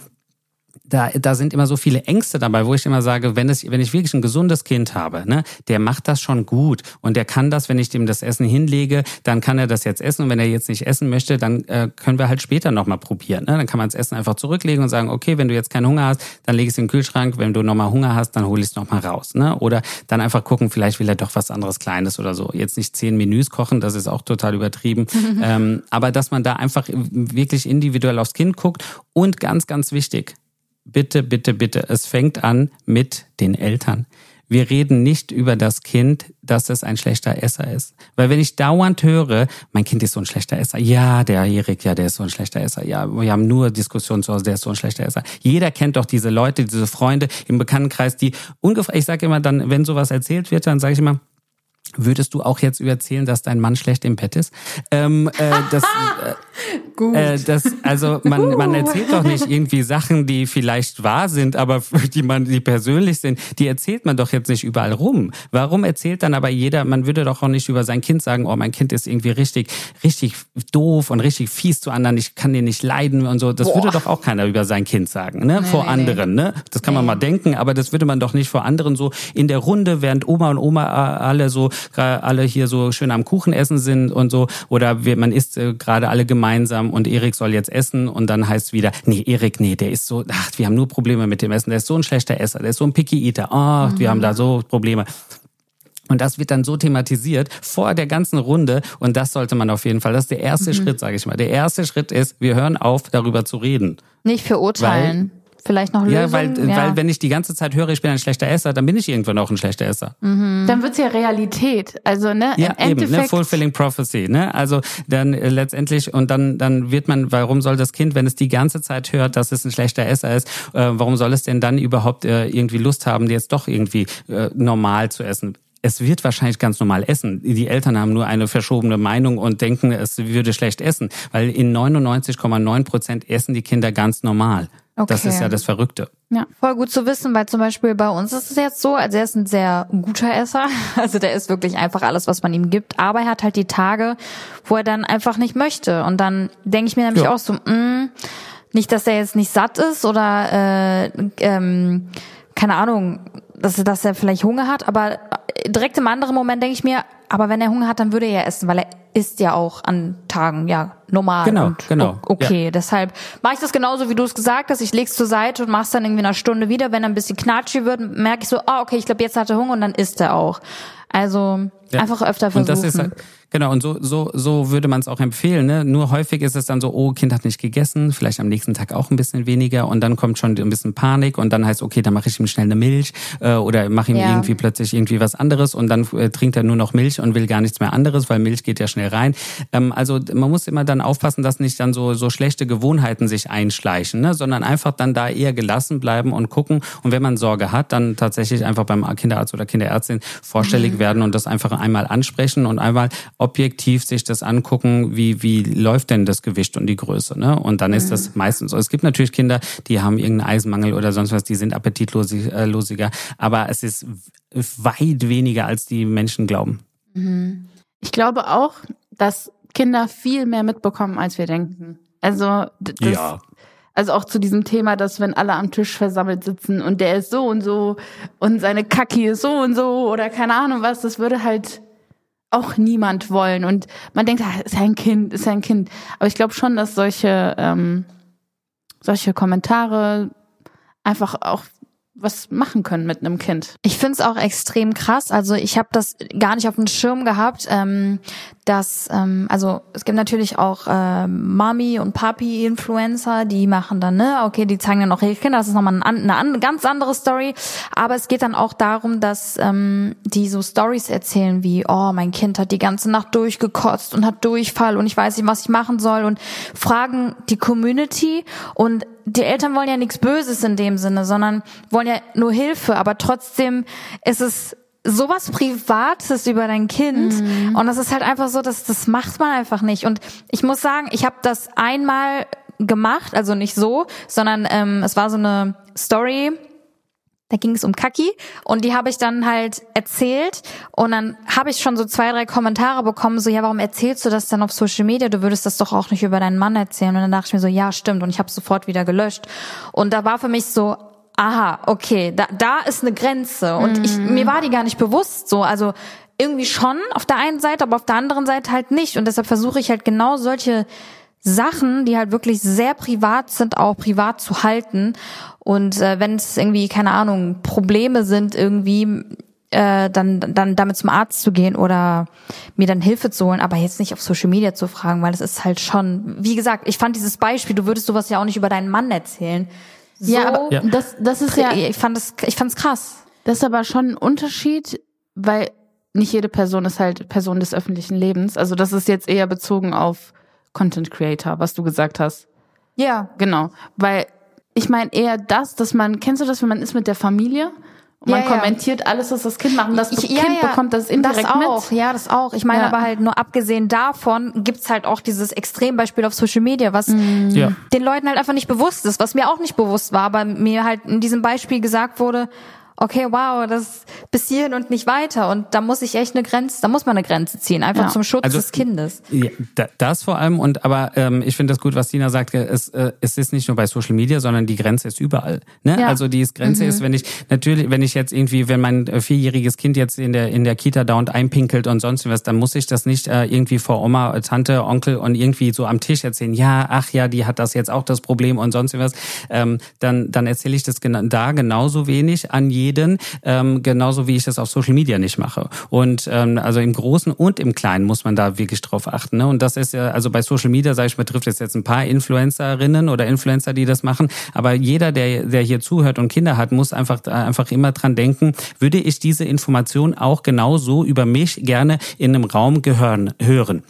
C: da, da sind immer so viele Ängste dabei, wo ich immer sage, wenn, es, wenn ich wirklich ein gesundes Kind habe, ne, der macht das schon gut und der kann das, wenn ich dem das Essen hinlege, dann kann er das jetzt essen und wenn er jetzt nicht essen möchte, dann äh, können wir halt später nochmal probieren. Ne? Dann kann man das Essen einfach zurücklegen und sagen, okay, wenn du jetzt keinen Hunger hast, dann lege ich es in den Kühlschrank, wenn du nochmal Hunger hast, dann hole ich es nochmal raus. Ne? Oder dann einfach gucken, vielleicht will er doch was anderes Kleines oder so. Jetzt nicht zehn Menüs kochen, das ist auch total übertrieben. ähm, aber dass man da einfach wirklich individuell aufs Kind guckt und ganz, ganz wichtig, bitte, bitte, bitte, es fängt an mit den Eltern. Wir reden nicht über das Kind, dass es ein schlechter Esser ist. Weil wenn ich dauernd höre, mein Kind ist so ein schlechter Esser. Ja, der Erik, ja, der ist so ein schlechter Esser. Ja, wir haben nur Diskussionen zu Hause, der ist so ein schlechter Esser. Jeder kennt doch diese Leute, diese Freunde im Bekanntenkreis, die ungefähr, ich sage immer dann, wenn sowas erzählt wird, dann sage ich immer, Würdest du auch jetzt erzählen, dass dein Mann schlecht im Bett ist? Ähm, äh, das, äh, Gut. Äh, das, also man, man erzählt doch nicht irgendwie Sachen, die vielleicht wahr sind, aber die man, die persönlich sind, die erzählt man doch jetzt nicht überall rum. Warum erzählt dann aber jeder? Man würde doch auch nicht über sein Kind sagen, oh, mein Kind ist irgendwie richtig, richtig doof und richtig fies zu anderen. Ich kann den nicht leiden und so. Das Boah. würde doch auch keiner über sein Kind sagen, ne? Nee, vor nee, anderen, nee. ne? Das kann man mal denken, aber das würde man doch nicht vor anderen so in der Runde, während Oma und Oma alle so alle hier so schön am Kuchen essen sind und so oder man isst äh, gerade alle gemeinsam und Erik soll jetzt essen und dann heißt wieder, nee, Erik, nee, der ist so, ach, wir haben nur Probleme mit dem Essen, der ist so ein schlechter Esser, der ist so ein Picky Eater, oh, mhm. wir haben da so Probleme. Und das wird dann so thematisiert vor der ganzen Runde. Und das sollte man auf jeden Fall. Das ist der erste mhm. Schritt, sage ich mal. Der erste Schritt ist, wir hören auf, darüber zu reden.
A: Nicht verurteilen. Weil vielleicht noch Lösungen?
C: Ja, weil, ja. weil wenn ich die ganze Zeit höre, ich bin ein schlechter Esser, dann bin ich irgendwann auch ein schlechter Esser.
B: Mhm. Dann wird's ja Realität. Also, ne?
C: Ja, Im eben, ne? Fulfilling Prophecy, ne? Also dann äh, letztendlich, und dann, dann wird man, warum soll das Kind, wenn es die ganze Zeit hört, dass es ein schlechter Esser ist, äh, warum soll es denn dann überhaupt äh, irgendwie Lust haben, jetzt doch irgendwie äh, normal zu essen? es wird wahrscheinlich ganz normal essen. Die Eltern haben nur eine verschobene Meinung und denken, es würde schlecht essen, weil in 99,9 Prozent essen die Kinder ganz normal. Okay. Das ist ja das Verrückte.
A: Ja, voll gut zu wissen, weil zum Beispiel bei uns ist es jetzt so, also er ist ein sehr guter Esser, also der isst wirklich einfach alles, was man ihm gibt, aber er hat halt die Tage, wo er dann einfach nicht möchte und dann denke ich mir nämlich ja. auch so, mh, mm, nicht, dass er jetzt nicht satt ist oder äh, ähm, keine Ahnung, dass, dass er vielleicht Hunger hat, aber direkt im anderen Moment denke ich mir, aber wenn er Hunger hat, dann würde er ja essen, weil er isst ja auch an Tagen, ja, normal.
C: Genau, und genau.
A: Okay, ja. deshalb mache ich das genauso, wie du es gesagt hast. Ich leg's zur Seite und mach's dann irgendwie in einer Stunde wieder. Wenn er ein bisschen knatschig wird, merke ich so, ah, okay, ich glaube, jetzt hat er Hunger und dann isst er auch. Also ja. einfach öfter versuchen. Und das ist halt,
C: Genau, und so, so, so würde man es auch empfehlen. Ne? Nur häufig ist es dann so, oh, Kind hat nicht gegessen, vielleicht am nächsten Tag auch ein bisschen weniger und dann kommt schon ein bisschen Panik und dann heißt, okay, dann mache ich ihm schnell eine Milch äh, oder mache ihm ja. irgendwie plötzlich irgendwie was anderes und dann äh, trinkt er nur noch Milch und will gar nichts mehr anderes, weil Milch geht ja schnell rein. Ähm, also man muss immer dann aufpassen, dass nicht dann so, so schlechte Gewohnheiten sich einschleichen, ne? sondern einfach dann da eher gelassen bleiben und gucken. Und wenn man Sorge hat, dann tatsächlich einfach beim Kinderarzt oder Kinderärztin vorstellig mhm. Werden und das einfach einmal ansprechen und einmal objektiv sich das angucken, wie, wie läuft denn das Gewicht und die Größe. Ne? Und dann ist mhm. das meistens so. Es gibt natürlich Kinder, die haben irgendeinen Eisenmangel oder sonst was, die sind appetitlosiger, aber es ist weit weniger, als die Menschen glauben.
B: Mhm. Ich glaube auch, dass Kinder viel mehr mitbekommen, als wir denken. Also das, ja. Also auch zu diesem Thema, dass wenn alle am Tisch versammelt sitzen und der ist so und so und seine Kacki ist so und so oder keine Ahnung was, das würde halt auch niemand wollen. Und man denkt, ah, ist ein Kind, ist ein Kind. Aber ich glaube schon, dass solche, ähm, solche Kommentare einfach auch was machen können mit einem Kind.
A: Ich finde es auch extrem krass. Also ich habe das gar nicht auf dem Schirm gehabt, ähm, dass ähm, also es gibt natürlich auch äh, Mami und Papi Influencer, die machen dann ne, okay, die zeigen dann auch ihre Kinder. Das ist nochmal eine, eine ganz andere Story. Aber es geht dann auch darum, dass ähm, die so Stories erzählen wie, oh, mein Kind hat die ganze Nacht durchgekotzt und hat Durchfall und ich weiß nicht, was ich machen soll und fragen die Community und die Eltern wollen ja nichts Böses in dem Sinne, sondern wollen ja nur Hilfe, aber trotzdem ist es sowas Privates über dein Kind mhm. und das ist halt einfach so, dass das macht man einfach nicht. Und ich muss sagen, ich habe das einmal gemacht, also nicht so, sondern ähm, es war so eine Story da ging es um Kaki und die habe ich dann halt erzählt und dann habe ich schon so zwei, drei Kommentare bekommen, so ja, warum erzählst du das dann auf Social Media? Du würdest das doch auch nicht über deinen Mann erzählen. Und dann dachte ich mir so, ja, stimmt und ich habe sofort wieder gelöscht. Und da war für mich so, aha, okay, da, da ist eine Grenze und mhm. ich mir war die gar nicht bewusst so, also irgendwie schon auf der einen Seite, aber auf der anderen Seite halt nicht und deshalb versuche ich halt genau solche Sachen, die halt wirklich sehr privat sind, auch privat zu halten. Und äh, wenn es irgendwie, keine Ahnung, Probleme sind, irgendwie äh, dann, dann damit zum Arzt zu gehen oder mir dann Hilfe zu holen, aber jetzt nicht auf Social Media zu fragen, weil es ist halt schon, wie gesagt, ich fand dieses Beispiel, du würdest sowas ja auch nicht über deinen Mann erzählen.
B: So, ja, aber ja. das, das ist ja,
A: ich fand das, ich fand's krass.
B: Das ist aber schon ein Unterschied, weil nicht jede Person ist halt Person des öffentlichen Lebens. Also das ist jetzt eher bezogen auf Content Creator, was du gesagt hast.
A: Ja.
B: Genau. Weil ich meine eher das, dass man, kennst du das, wenn man ist mit der Familie? Und man ja, kommentiert ja. alles, was das Kind macht. Und das ich, Kind ja, bekommt das indirekt
A: das auch.
B: mit.
A: Ja, das auch. Ich meine aber halt nur abgesehen davon gibt's halt auch dieses Extrembeispiel auf Social Media, was mm. den Leuten halt einfach nicht bewusst ist, was mir auch nicht bewusst war, aber mir halt in diesem Beispiel gesagt wurde, okay, wow, das bis hierhin und nicht weiter. Und da muss ich echt eine Grenze, da muss man eine Grenze ziehen, einfach ja. zum Schutz also, des Kindes.
C: Ja, das vor allem und aber ähm, ich finde das gut, was Dina sagt. Es, äh, es ist nicht nur bei Social Media, sondern die Grenze ist überall. Ne? Ja. Also die Grenze mhm. ist, wenn ich natürlich, wenn ich jetzt irgendwie, wenn mein äh, vierjähriges Kind jetzt in der in der Kita dauernd einpinkelt und sonst was, dann muss ich das nicht äh, irgendwie vor Oma, Tante, Onkel und irgendwie so am Tisch erzählen. Ja, ach ja, die hat das jetzt auch das Problem und sonst was. Ähm, dann dann erzähle ich das da genauso wenig an jedem jeden, ähm, genauso wie ich das auf Social Media nicht mache. Und ähm, also im Großen und im Kleinen muss man da wirklich drauf achten. Ne? Und das ist ja, also bei Social Media, sage ich mal, trifft es jetzt ein paar Influencerinnen oder Influencer, die das machen. Aber jeder, der, der hier zuhört und Kinder hat, muss einfach, einfach immer dran denken, würde ich diese Information auch genauso über mich gerne in einem Raum gehören, hören.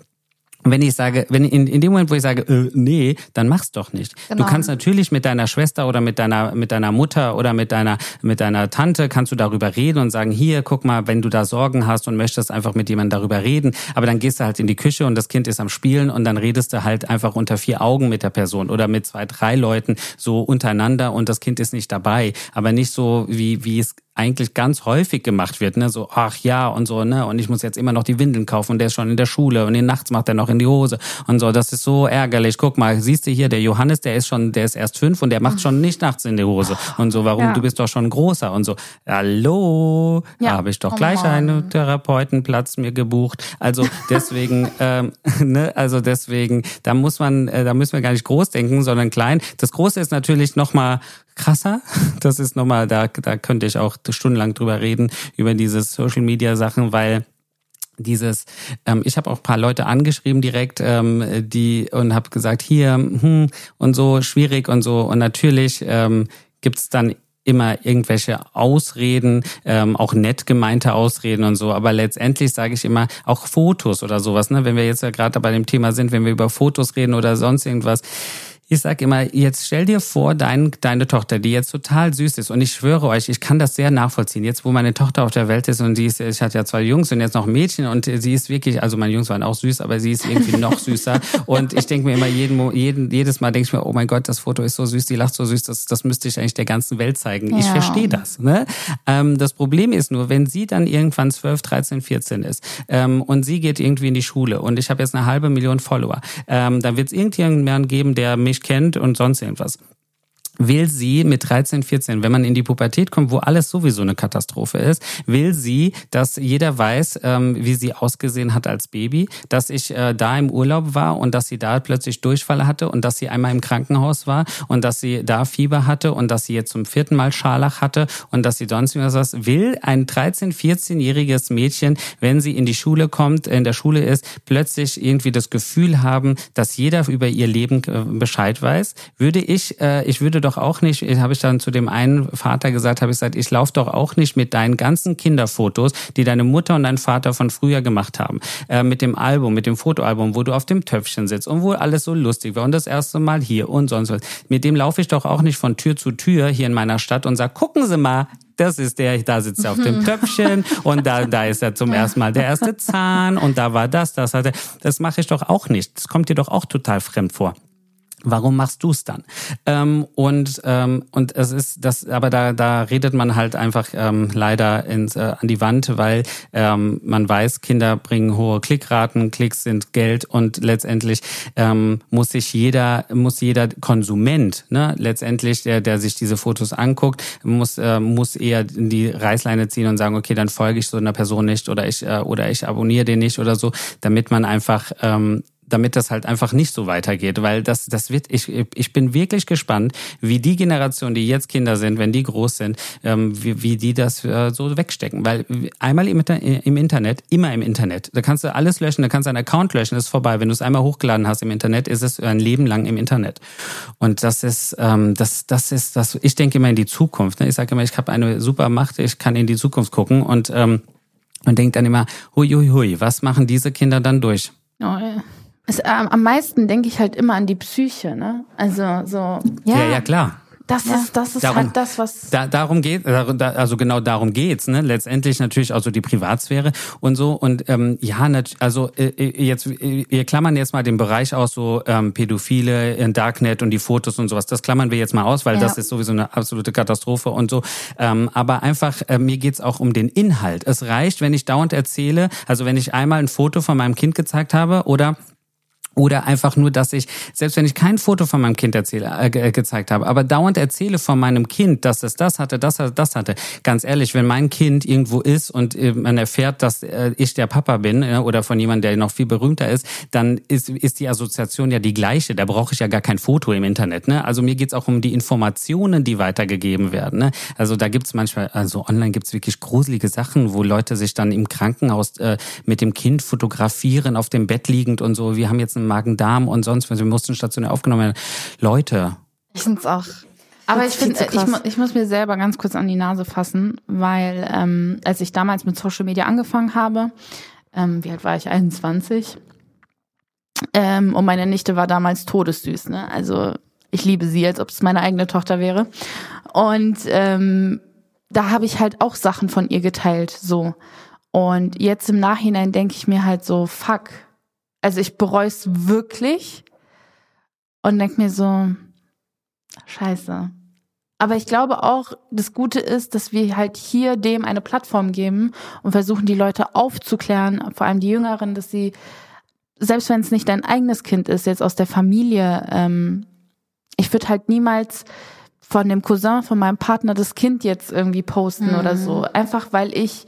C: Wenn ich sage, wenn in, in dem Moment, wo ich sage, äh, nee, dann mach's doch nicht.
A: Genau.
C: Du kannst natürlich mit deiner Schwester oder mit deiner mit deiner Mutter oder mit deiner mit deiner Tante kannst du darüber reden und sagen, hier, guck mal, wenn du da Sorgen hast und möchtest einfach mit jemandem darüber reden, aber dann gehst du halt in die Küche und das Kind ist am Spielen und dann redest du halt einfach unter vier Augen mit der Person oder mit zwei, drei Leuten so untereinander und das Kind ist nicht dabei, aber nicht so wie wie es eigentlich ganz häufig gemacht wird, ne, so ach ja und so, ne, und ich muss jetzt immer noch die Windeln kaufen und der ist schon in der Schule und den nachts macht er noch in die Hose und so, das ist so ärgerlich. Guck mal, siehst du hier, der Johannes, der ist schon, der ist erst fünf und der macht schon nicht nachts in die Hose und so, warum,
A: Ja.
C: du bist doch schon großer und so. Hallo,
B: Ja.
C: habe ich doch
A: Oh
C: gleich einen Therapeutenplatz mir gebucht. Also deswegen, ähm, ne, also deswegen, da muss man, äh, da müssen wir gar nicht groß denken, sondern klein. Das Große ist natürlich noch mal krasser. Das ist nochmal, da, da könnte ich auch stundenlang drüber reden, über diese Social Media Sachen, weil dieses, ähm, ich habe auch paar Leute angeschrieben direkt, ähm, die und habe gesagt, hier hm, und so schwierig und so und natürlich ähm, gibt's dann immer irgendwelche Ausreden, ähm, auch nett gemeinte Ausreden und so, aber letztendlich sage ich immer auch Fotos oder sowas, ne? Wenn wir jetzt ja gerade bei dem Thema sind, wenn wir über Fotos reden oder sonst irgendwas, ich sag immer, jetzt stell dir vor, dein, deine Tochter, die jetzt total süß ist, und ich schwöre euch, ich kann das sehr nachvollziehen. Jetzt, wo meine Tochter auf der Welt ist und die ist, ich hatte ja zwei Jungs und jetzt noch ein Mädchen und sie ist wirklich, also meine Jungs waren auch süß, aber sie ist irgendwie noch süßer. Und ich denke mir immer jeden, jeden, jedes Mal denke ich mir, oh mein Gott, das Foto ist so süß, die lacht so süß, das, das müsste ich eigentlich der ganzen Welt zeigen. Ich
A: Ja.
C: verstehe das. Ne? Ähm, das Problem ist nur, wenn sie dann irgendwann 12, 13, 14 ist ähm, und sie geht irgendwie in die Schule und ich habe jetzt eine halbe Million Follower, ähm, dann wird es irgendjemanden geben, der mich kennt und sonst irgendwas will sie mit 13, 14, wenn man in die Pubertät kommt, wo alles sowieso eine Katastrophe ist, will sie, dass jeder weiß, ähm, wie sie ausgesehen hat als Baby, dass ich äh, da im Urlaub war und dass sie da plötzlich Durchfall hatte und dass sie einmal im Krankenhaus war und dass sie da Fieber hatte und dass sie jetzt zum vierten Mal Scharlach hatte und dass sie sonst was will ein 13, 14-jähriges Mädchen, wenn sie in die Schule kommt, in der Schule ist, plötzlich irgendwie das Gefühl haben, dass jeder über ihr Leben äh, Bescheid weiß, würde ich, äh, ich würde doch auch nicht, habe ich dann zu dem einen Vater gesagt, habe ich gesagt, ich laufe doch auch nicht mit deinen ganzen Kinderfotos, die deine Mutter und dein Vater von früher gemacht haben, äh, mit dem Album, mit dem Fotoalbum, wo du auf dem Töpfchen sitzt und wo alles so lustig war und das erste Mal hier und sonst was. Mit dem laufe ich doch auch nicht von Tür zu Tür hier in meiner Stadt und sag, gucken Sie mal, das ist der, da sitzt er auf dem Töpfchen und da, da ist er zum ersten Mal der erste Zahn und da war das, das hatte. Das mache ich doch auch nicht. Das kommt dir doch auch total fremd vor. Warum machst du es dann? Ähm, und ähm, und es ist das, aber da da redet man halt einfach ähm, leider ins, äh, an die Wand, weil ähm, man weiß, Kinder bringen hohe Klickraten, Klicks sind Geld und letztendlich ähm, muss sich jeder muss jeder Konsument, ne, letztendlich der der sich diese Fotos anguckt, muss äh, muss eher in die Reißleine ziehen und sagen, okay, dann folge ich so einer Person nicht oder ich äh, oder ich abonniere den nicht oder so, damit man einfach ähm, damit das halt einfach nicht so weitergeht, weil das das wird ich ich bin wirklich gespannt, wie die Generation, die jetzt Kinder sind, wenn die groß sind, ähm, wie, wie die das äh, so wegstecken, weil einmal im, Inter- im Internet, immer im Internet, da kannst du alles löschen, da kannst du einen Account löschen, ist vorbei. Wenn du es einmal hochgeladen hast im Internet, ist es ein Leben lang im Internet. Und das ist ähm, das das ist das. Ich denke immer in die Zukunft. Ne? Ich sage immer, ich habe eine super Macht, ich kann in die Zukunft gucken und ähm, man denkt dann immer, hui hui hui, was machen diese Kinder dann durch?
B: Oh, ja. Es, ähm, am meisten denke ich halt immer an die Psyche, ne? Also so,
C: Ja, ja, klar.
B: das ist das ist
C: Darum-
B: halt das, was
C: Da, darum geht, also genau darum geht's, ne? Letztendlich natürlich auch so die Privatsphäre und so und ähm, ja, also äh, äh, jetzt äh, wir klammern jetzt mal den Bereich aus so ähm, Pädophile, äh, Darknet und die Fotos und sowas. Das klammern wir jetzt mal aus, weil
A: Ja.
C: das ist sowieso eine absolute Katastrophe und so. Ähm, aber einfach äh, mir geht's auch um den Inhalt. Es reicht, wenn ich dauernd erzähle, also wenn ich einmal ein Foto von meinem Kind gezeigt habe oder oder einfach nur, dass ich, selbst wenn ich kein Foto von meinem Kind erzähle, äh, ge- gezeigt habe, aber dauernd erzähle von meinem Kind, dass es das hatte, das hatte, das hatte. Ganz ehrlich, wenn mein Kind irgendwo ist und äh, man erfährt, dass äh, ich der Papa bin äh, oder von jemandem, der noch viel berühmter ist, dann ist, ist die Assoziation ja die gleiche. Da brauche ich ja gar kein Foto im Internet. Ne? Also mir geht's auch um die Informationen, die weitergegeben werden. Ne? Also da gibt's manchmal, also online gibt's wirklich gruselige Sachen, wo Leute sich dann im Krankenhaus äh, mit dem Kind fotografieren, auf dem Bett liegend und so. Wir haben jetzt einen Magen-Darm und sonst was. Wir mussten stationär aufgenommen werden. Leute,
A: Ich find's auch.
B: Aber ich finde,
A: zu
B: ich, mu- ich muss mir selber ganz kurz an die Nase fassen, weil ähm, als ich damals mit Social Media angefangen habe, ähm, wie alt war ich? 21. Ähm, und meine Nichte war damals todessüß, ne? Also ich liebe sie, als ob es meine eigene Tochter wäre. Und ähm, da habe ich halt auch Sachen von ihr geteilt, so. Und jetzt im Nachhinein denke ich mir halt so, fuck. Also ich bereue es wirklich und denke mir so, scheiße. Aber ich glaube auch, das Gute ist, dass wir halt hier dem eine Plattform geben und versuchen, die Leute aufzuklären, vor allem die Jüngeren, dass sie, selbst wenn es nicht dein eigenes Kind ist, jetzt aus der Familie, ähm, ich würde halt niemals von dem Cousin von meinem Partner das Kind jetzt irgendwie posten mhm. oder so. Einfach weil ich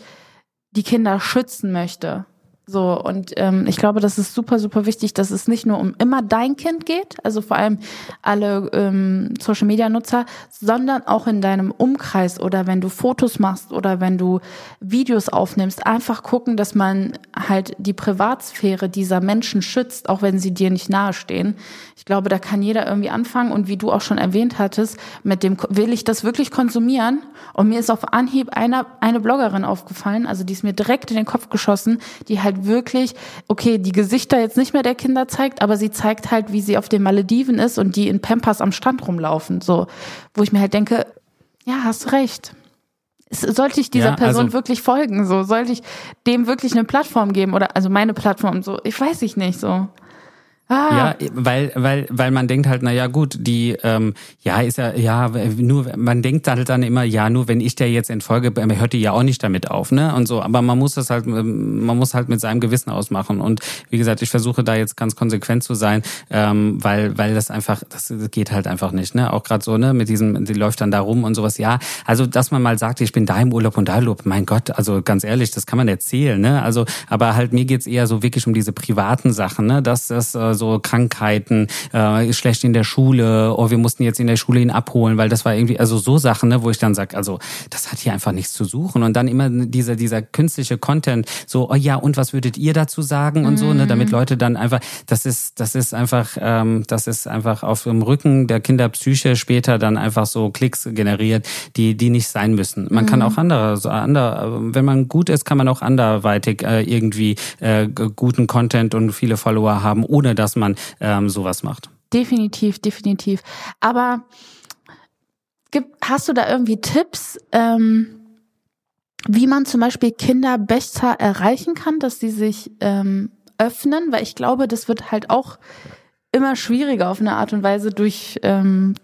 B: die Kinder schützen möchte. So, und ähm, ich glaube, das ist super, super wichtig, dass es nicht nur um immer dein Kind geht, also vor allem alle ähm, Social Media Nutzer, sondern auch in deinem Umkreis oder wenn du Fotos machst oder wenn du Videos aufnimmst, einfach gucken, dass man halt die Privatsphäre dieser Menschen schützt, auch wenn sie dir nicht nahestehen. Ich glaube, da kann jeder irgendwie anfangen und wie du auch schon erwähnt hattest, mit dem will ich das wirklich konsumieren? Und mir ist auf Anhieb eine, eine Bloggerin aufgefallen, also die ist mir direkt in den Kopf geschossen, die halt halt wirklich, okay, die Gesichter jetzt nicht mehr der Kinder zeigt, aber sie zeigt halt, wie sie auf den Malediven ist und die in Pampers am Strand rumlaufen, so, wo ich mir halt denke, ja, hast recht. Sollte ich dieser ja, Person also, wirklich folgen, so, sollte ich dem wirklich eine Plattform geben oder, also meine Plattform, so, ich weiß ich nicht, so.
C: Ah. Ja, weil, weil, weil man denkt halt, na ja, gut, die, ähm, ja, ist ja, ja, nur, man denkt halt dann immer, ja, nur wenn ich der jetzt entfolge, hört die ja auch nicht damit auf, ne, und so. Aber man muss das halt, ähm, man muss halt mit seinem Gewissen ausmachen. Und wie gesagt, ich versuche da jetzt ganz konsequent zu sein, ähm, weil, weil das einfach, das geht halt einfach nicht, ne. Auch gerade so, ne, mit diesem, die läuft dann da rum und sowas. Ja, also, dass man mal sagt, ich bin da im Urlaub und da Urlaub, mein Gott, also ganz ehrlich, das kann man erzählen, ne. Also, aber halt mir geht's eher so wirklich um diese privaten Sachen, ne, dass das äh, so Krankheiten, äh, schlecht in der Schule, oh, wir mussten jetzt in der Schule ihn abholen, weil das war irgendwie, also so Sachen, ne, wo ich dann sage, also das hat hier einfach nichts zu suchen. Und dann immer dieser, dieser künstliche Content, so, oh ja, und was würdet ihr dazu sagen und so, ne, damit mhm. Leute dann einfach, das ist, das ist einfach, ähm, das ist einfach auf dem Rücken der Kinderpsyche später dann einfach so Klicks generiert, die, die nicht sein müssen. Man mhm. kann auch andere, so andere, wenn man gut ist, kann man auch anderweitig äh, irgendwie äh, guten Content und viele Follower haben, ohne dass man ähm, sowas macht.
B: Definitiv, definitiv. Aber hast du da irgendwie Tipps, ähm, wie man zum Beispiel Kinder besser erreichen kann, dass sie sich ähm, öffnen? Weil ich glaube, das wird halt auch immer schwieriger auf eine Art und Weise durch ähm,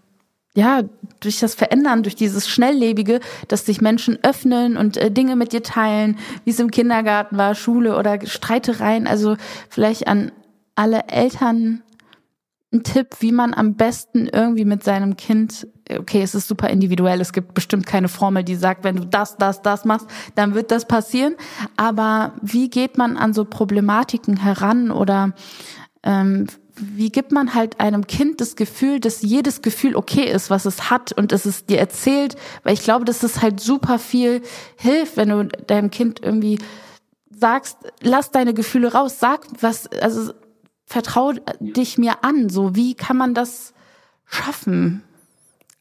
B: ja, durch das Verändern, durch dieses Schnelllebige, dass sich Menschen öffnen und äh, Dinge mit dir teilen, wie es im Kindergarten war, Schule oder Streitereien. Also vielleicht an alle Eltern ein Tipp, wie man am besten irgendwie mit seinem Kind, okay, es ist super individuell, es gibt bestimmt keine Formel, die sagt, wenn du das, das, das machst, dann wird das passieren. Aber wie geht man an so Problematiken heran oder ähm, wie gibt man halt einem Kind das Gefühl, dass jedes Gefühl okay ist, was es hat und es ist dir erzählt, weil ich glaube, dass es halt super viel hilft, wenn du deinem Kind irgendwie sagst, lass deine Gefühle raus, sag was, also vertrau dich mir an. So, wie kann man das schaffen?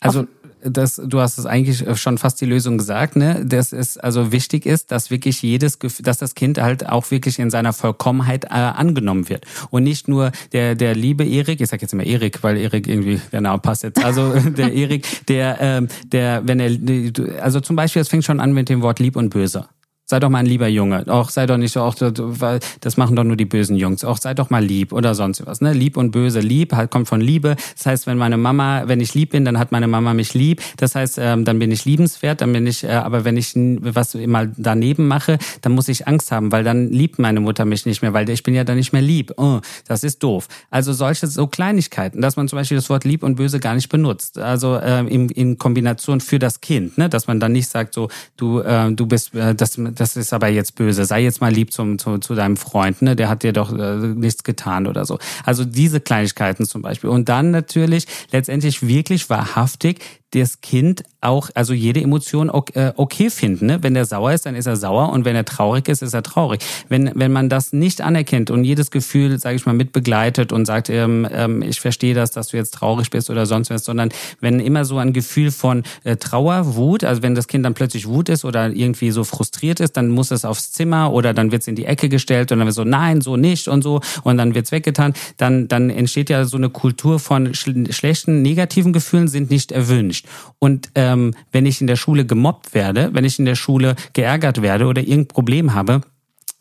C: Also das, du hast es eigentlich schon fast die Lösung gesagt, ne? Dass es also wichtig ist, dass wirklich jedes, dass das Kind halt auch wirklich in seiner Vollkommenheit äh, angenommen wird und nicht nur der der liebe Erik, ich sag jetzt immer Erik, weil Erik irgendwie genau passt jetzt. Also der Erik, der ähm, der wenn er also zum Beispiel, es fängt schon an mit dem Wort lieb und böse. Sei doch mal ein lieber Junge. Auch sei doch nicht so, auch, das machen doch nur die bösen Jungs. Auch sei doch mal lieb oder sonst was. Ne? Lieb und böse. Lieb halt kommt von Liebe. Das heißt, wenn meine Mama, wenn ich lieb bin, dann hat meine Mama mich lieb. Das heißt, ähm, dann bin ich liebenswert. Dann bin ich, äh, aber wenn ich was immer daneben mache, dann muss ich Angst haben, weil dann liebt meine Mutter mich nicht mehr, weil ich bin ja dann nicht mehr lieb. Oh, das ist doof. Also solche so Kleinigkeiten, dass man zum Beispiel das Wort lieb und böse gar nicht benutzt. Also äh, in, in Kombination für das Kind, ne? dass man dann nicht sagt so, du, äh, du bist, äh, das das ist aber jetzt böse, sei jetzt mal lieb zum, zu, zu deinem Freund, ne? der hat dir doch äh, nichts getan oder so. Also diese Kleinigkeiten zum Beispiel. Und dann natürlich letztendlich wirklich wahrhaftig das Kind auch, also jede Emotion äh, okay finden. Ne? Wenn der sauer ist, dann ist er sauer und wenn er traurig ist, ist er traurig. Wenn, wenn man das nicht anerkennt und jedes Gefühl, sage ich mal, mitbegleitet und sagt, ähm, ähm, ich verstehe das, dass du jetzt traurig bist oder sonst was, sondern wenn immer so ein Gefühl von äh, Trauer, Wut, also wenn das Kind dann plötzlich Wut ist oder irgendwie so frustriert ist, dann muss es aufs Zimmer oder dann wird es in die Ecke gestellt und dann wird so, nein, so nicht und so und dann wird's weggetan, dann, dann entsteht ja so eine Kultur von schlechten, negativen Gefühlen sind nicht erwünscht. Und ähm, wenn ich in der Schule gemobbt werde, wenn ich in der Schule geärgert werde oder irgendein Problem habe,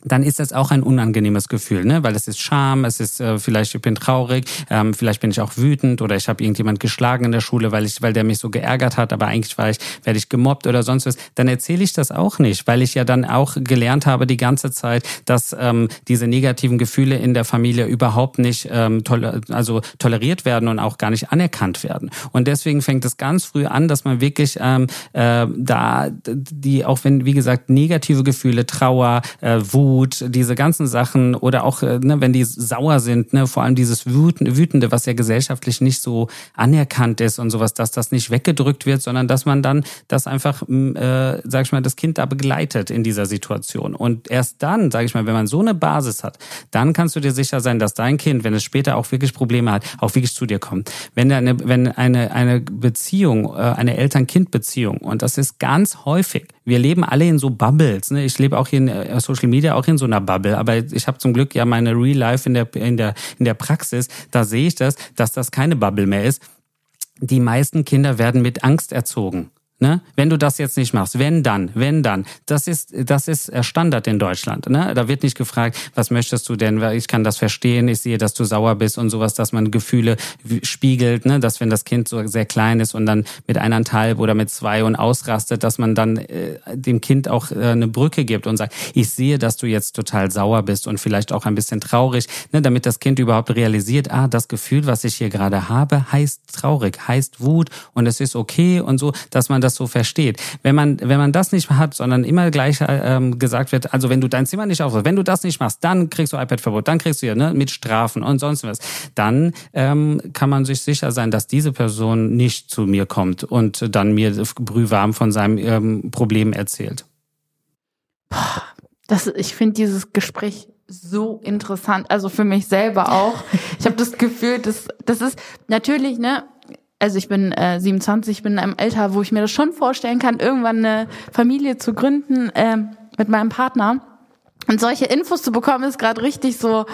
C: dann ist das auch ein unangenehmes Gefühl, ne? Weil es ist Scham, es ist äh, vielleicht ich bin traurig, ähm, vielleicht bin ich auch wütend oder ich habe irgendjemand geschlagen in der Schule, weil ich, weil der mich so geärgert hat, aber eigentlich war ich, werde ich gemobbt oder sonst was. Dann erzähle ich das auch nicht, weil ich ja dann auch gelernt habe die ganze Zeit, dass ähm, diese negativen Gefühle in der Familie überhaupt nicht ähm, toler also toleriert werden und auch gar nicht anerkannt werden. Und deswegen fängt es ganz früh an, dass man wirklich ähm, äh, da die auch wenn wie gesagt negative Gefühle, Trauer, äh, Wut Wut, diese ganzen Sachen oder auch, äh, ne, wenn die sauer sind, ne, vor allem dieses Wütende, was ja gesellschaftlich nicht so anerkannt ist und sowas, dass das nicht weggedrückt wird, sondern dass man dann das einfach, äh, sag ich mal, das Kind da begleitet in dieser Situation. Und erst dann, sag ich mal, wenn man so eine Basis hat, dann kannst du dir sicher sein, dass dein Kind, wenn es später auch wirklich Probleme hat, auch wirklich zu dir kommt. Wenn eine, wenn eine, eine Beziehung, äh, eine Eltern-Kind-Beziehung, und das ist ganz häufig, wir leben alle in so Bubbles. Ne? Ich lebe auch hier in äh, Social Media auch in so einer Bubble, aber ich habe zum Glück ja meine Real Life in der in der in der Praxis. Da sehe ich das, dass das keine Bubble mehr ist. Die meisten Kinder werden mit Angst erzogen. Ne? Wenn du das jetzt nicht machst, wenn dann, wenn dann, das ist das ist Standard in Deutschland. Ne? Da wird nicht gefragt, was möchtest du denn? Ich kann das verstehen. Ich sehe, dass du sauer bist und sowas, dass man Gefühle spiegelt. Ne? Dass wenn das Kind so sehr klein ist und dann mit eineinhalb oder mit zwei und ausrastet, dass man dann äh, dem Kind auch äh, eine Brücke gibt und sagt, ich sehe, dass du jetzt total sauer bist und vielleicht auch ein bisschen traurig, ne? damit das Kind überhaupt realisiert, ah, das Gefühl, was ich hier gerade habe, heißt traurig, heißt Wut und es ist okay und so, dass man das das so versteht. Wenn man, wenn man das nicht hat, sondern immer gleich ähm, gesagt wird, also wenn du dein Zimmer nicht aufräumst, wenn du das nicht machst, dann kriegst du iPad-Verbot, dann kriegst du ja ne, mit Strafen und sonst was, dann ähm, kann man sich sicher sein, dass diese Person nicht zu mir kommt und dann mir brühwarm von seinem ähm, Problem erzählt.
B: Das, ich finde dieses Gespräch so interessant, also für mich selber auch. Ich habe das Gefühl, dass das ist natürlich, ne, also ich bin äh, 27, ich bin in einem Alter, wo ich mir das schon vorstellen kann, irgendwann eine Familie zu gründen äh, mit meinem Partner. Und solche Infos zu bekommen, ist gerade richtig so,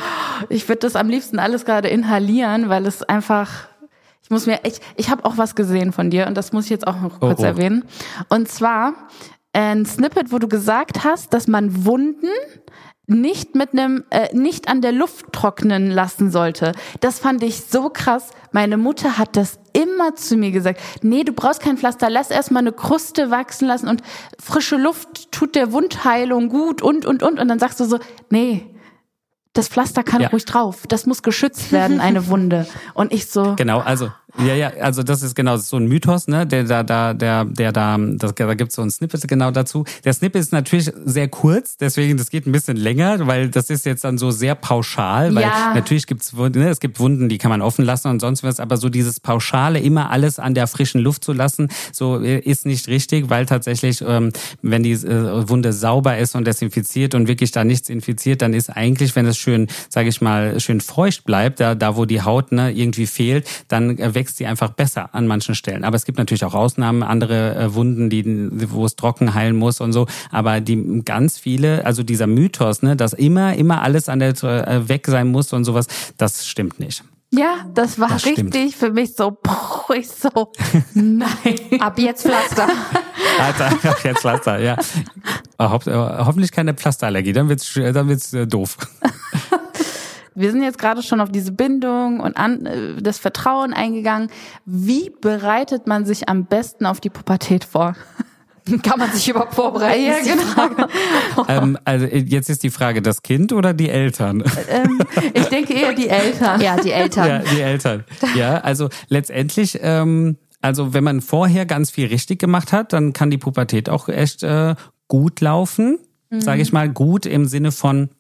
B: ich würde das am liebsten alles gerade inhalieren, weil es einfach, ich muss mir echt, ich habe auch was gesehen von dir und das muss ich jetzt auch noch kurz oh, oh. erwähnen. Und zwar ein Snippet, wo du gesagt hast, dass man Wunden nicht mit einem äh, nicht an der Luft trocknen lassen sollte. Das fand ich so krass. Meine Mutter hat das immer zu mir gesagt. Nee, du brauchst kein Pflaster, lass erstmal eine Kruste wachsen lassen und frische Luft tut der Wundheilung gut und und und und dann sagst du so, nee, das Pflaster kann ja. ruhig drauf. Das muss geschützt werden, eine Wunde. Und ich so.
C: Genau, also ja, ja, also das ist genau so ein Mythos, ne? Der da, da, der, der da, das, da gibt's so ein Snippet genau dazu. Der Snippet ist natürlich sehr kurz, deswegen das geht ein bisschen länger, weil das ist jetzt dann so sehr pauschal, weil ja. natürlich gibt's ne, es gibt Wunden, die kann man offen lassen und sonst was, aber so dieses pauschale immer alles an der frischen Luft zu lassen, so äh, ist nicht richtig, weil tatsächlich, ähm, wenn die äh, Wunde sauber ist und desinfiziert und wirklich da nichts infiziert, dann ist eigentlich, wenn es schön, sage ich mal, schön feucht bleibt, da, da wo die Haut ne, irgendwie fehlt, dann äh, wächst sie einfach besser an manchen Stellen. Aber es gibt natürlich auch Ausnahmen, andere äh, Wunden, die, wo es trocken heilen muss und so. Aber die ganz viele, also dieser Mythos, ne, dass immer, immer alles an der äh, weg sein muss und sowas, das stimmt nicht.
B: Ja, das war das richtig für mich so, boah, ich so, nein.
A: Ab jetzt Pflaster.
C: Alter, ab jetzt Pflaster, ja. Ho hoffentlich keine Pflasterallergie, dann wird's, dann wird's äh, doof.
B: Wir sind jetzt gerade schon auf diese Bindung und an, äh, das Vertrauen eingegangen. Wie bereitet man sich am besten auf die Pubertät vor?
A: Kann man sich überhaupt vorbereiten?
B: Ja, genau.
C: ähm, also jetzt ist die Frage, das Kind oder die Eltern?
B: Ähm, ich denke eher die Eltern.
A: Ja, die Eltern.
C: Ja, die Eltern. Ja, also letztendlich, ähm, also wenn man vorher ganz viel richtig gemacht hat, dann kann die Pubertät auch echt äh, gut laufen, mhm. sage ich mal, gut im Sinne von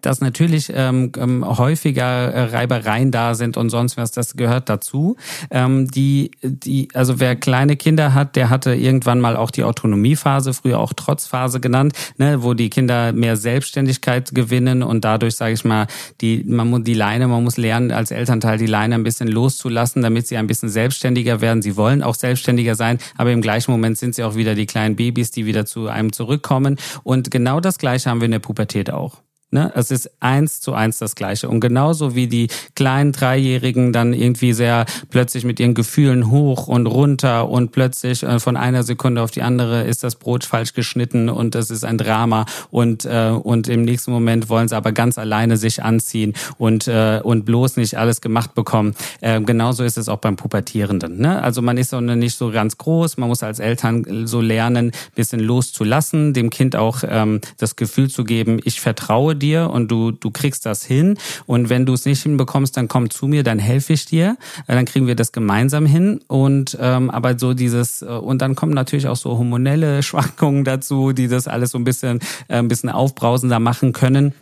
C: dass natürlich ähm, ähm, häufiger äh, Reibereien da sind und sonst was, das gehört dazu. Ähm, die, die, also wer kleine Kinder hat, der hatte irgendwann mal auch die Autonomiephase, früher auch Trotzphase genannt, ne, wo die Kinder mehr Selbstständigkeit gewinnen und dadurch, sage ich mal, die, man muss die Leine, man muss lernen, als Elternteil die Leine ein bisschen loszulassen, damit sie ein bisschen selbstständiger werden. Sie wollen auch selbstständiger sein, aber im gleichen Moment sind sie auch wieder die kleinen Babys, die wieder zu einem zurückkommen. Und genau das Gleiche haben wir in der Pubertät auch. Ne? Es ist eins zu eins das Gleiche. Und genauso wie die kleinen Dreijährigen dann irgendwie sehr plötzlich mit ihren Gefühlen hoch und runter und plötzlich äh, von einer Sekunde auf die andere ist das Brot falsch geschnitten und es ist ein Drama und, äh, und im nächsten Moment wollen sie aber ganz alleine sich anziehen und, äh, und bloß nicht alles gemacht bekommen. Äh, genauso ist es auch beim Pubertierenden. Ne? Also man ist auch nicht so ganz groß, man muss als Eltern so lernen, bisschen loszulassen, dem Kind auch ähm, das Gefühl zu geben, ich vertraue dir und du, du kriegst das hin. Und wenn du es nicht hinbekommst, dann komm zu mir, dann helfe ich dir. Äh, dann kriegen wir das gemeinsam hin. Und ähm, aber so dieses, äh, und dann kommen natürlich auch so hormonelle Schwankungen dazu, die das alles so ein bisschen, äh, ein bisschen aufbrausender machen können.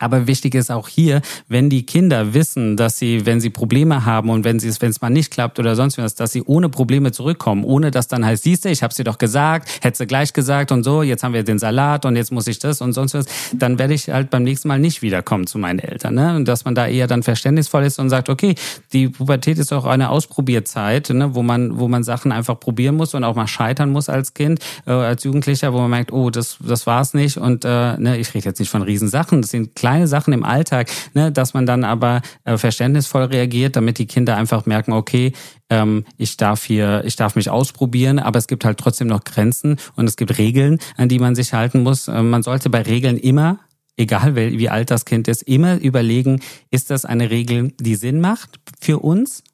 C: Aber wichtig ist auch hier, wenn die Kinder wissen, dass sie, wenn sie Probleme haben und wenn sie es, wenn es mal nicht klappt oder sonst was, dass sie ohne Probleme zurückkommen, ohne dass dann heißt, siehst du, ich habe dir doch gesagt, hätte gleich gesagt und so, jetzt haben wir den Salat und jetzt muss ich das und sonst was, dann werde ich halt beim nächsten Mal nicht wiederkommen zu meinen Eltern. Ne? Und dass man da eher dann verständnisvoll ist und sagt, okay, die Pubertät ist auch eine Ausprobierzeit, ne? wo man, wo man Sachen einfach probieren muss und auch mal scheitern muss als Kind, äh, als Jugendlicher, wo man merkt, oh, das, das war's nicht und äh, ne, ich rede jetzt nicht von Riesensachen, das sind kleine Sachen im Alltag, ne, dass man dann aber äh, verständnisvoll reagiert, damit die Kinder einfach merken, okay, ähm, ich darf hier, ich darf mich ausprobieren, aber es gibt halt trotzdem noch Grenzen und es gibt Regeln, an die man sich halten muss. Äh, man sollte bei Regeln immer egal wie alt das Kind ist, immer überlegen, ist das eine Regel, die Sinn macht für uns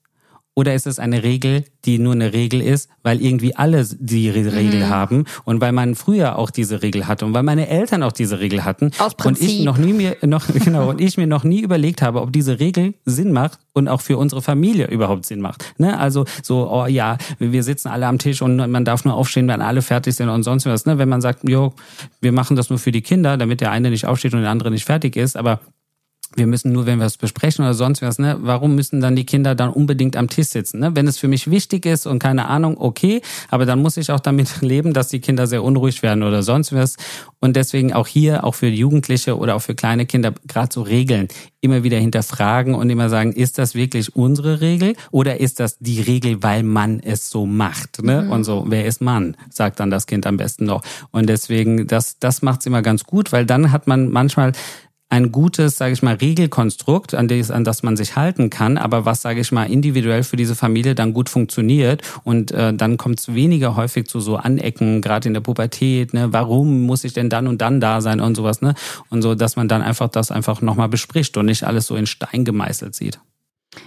C: oder ist es eine Regel, die nur eine Regel ist, weil irgendwie alle die Regel mhm. haben und weil man früher auch diese Regel hatte und weil meine Eltern auch diese Regel hatten
A: Aus Prinzip.
C: und ich noch nie mir noch genau und ich mir noch nie überlegt habe, ob diese Regel Sinn macht und auch für unsere Familie überhaupt Sinn macht. Ne? Also so oh ja, wir sitzen alle am Tisch und man darf nur aufstehen, wenn alle fertig sind und sonst was. Ne? Wenn man sagt, jo, wir machen das nur für die Kinder, damit der eine nicht aufsteht und der andere nicht fertig ist, aber wir müssen nur, wenn wir es besprechen oder sonst was, ne, warum müssen dann die Kinder dann unbedingt am Tisch sitzen? Ne? Wenn es für mich wichtig ist und keine Ahnung, okay, aber dann muss ich auch damit leben, dass die Kinder sehr unruhig werden oder sonst was. Und deswegen auch hier, auch für Jugendliche oder auch für kleine Kinder, gerade so Regeln immer wieder hinterfragen und immer sagen, ist das wirklich unsere Regel oder ist das die Regel, weil man es so macht? Ne? Mhm. Und so, wer ist Mann? Sagt dann das Kind am besten noch. Und deswegen, das, das macht's immer ganz gut, weil dann hat man manchmal ein gutes, sage ich mal, Regelkonstrukt, an das, an das man sich halten kann, aber was, sage ich mal, individuell für diese Familie dann gut funktioniert und äh, dann kommt es weniger häufig zu so Anecken, gerade in der Pubertät, ne, warum muss ich denn dann und dann da sein und sowas, ne? Und so, dass man dann einfach das einfach nochmal bespricht und nicht alles so in Stein gemeißelt sieht.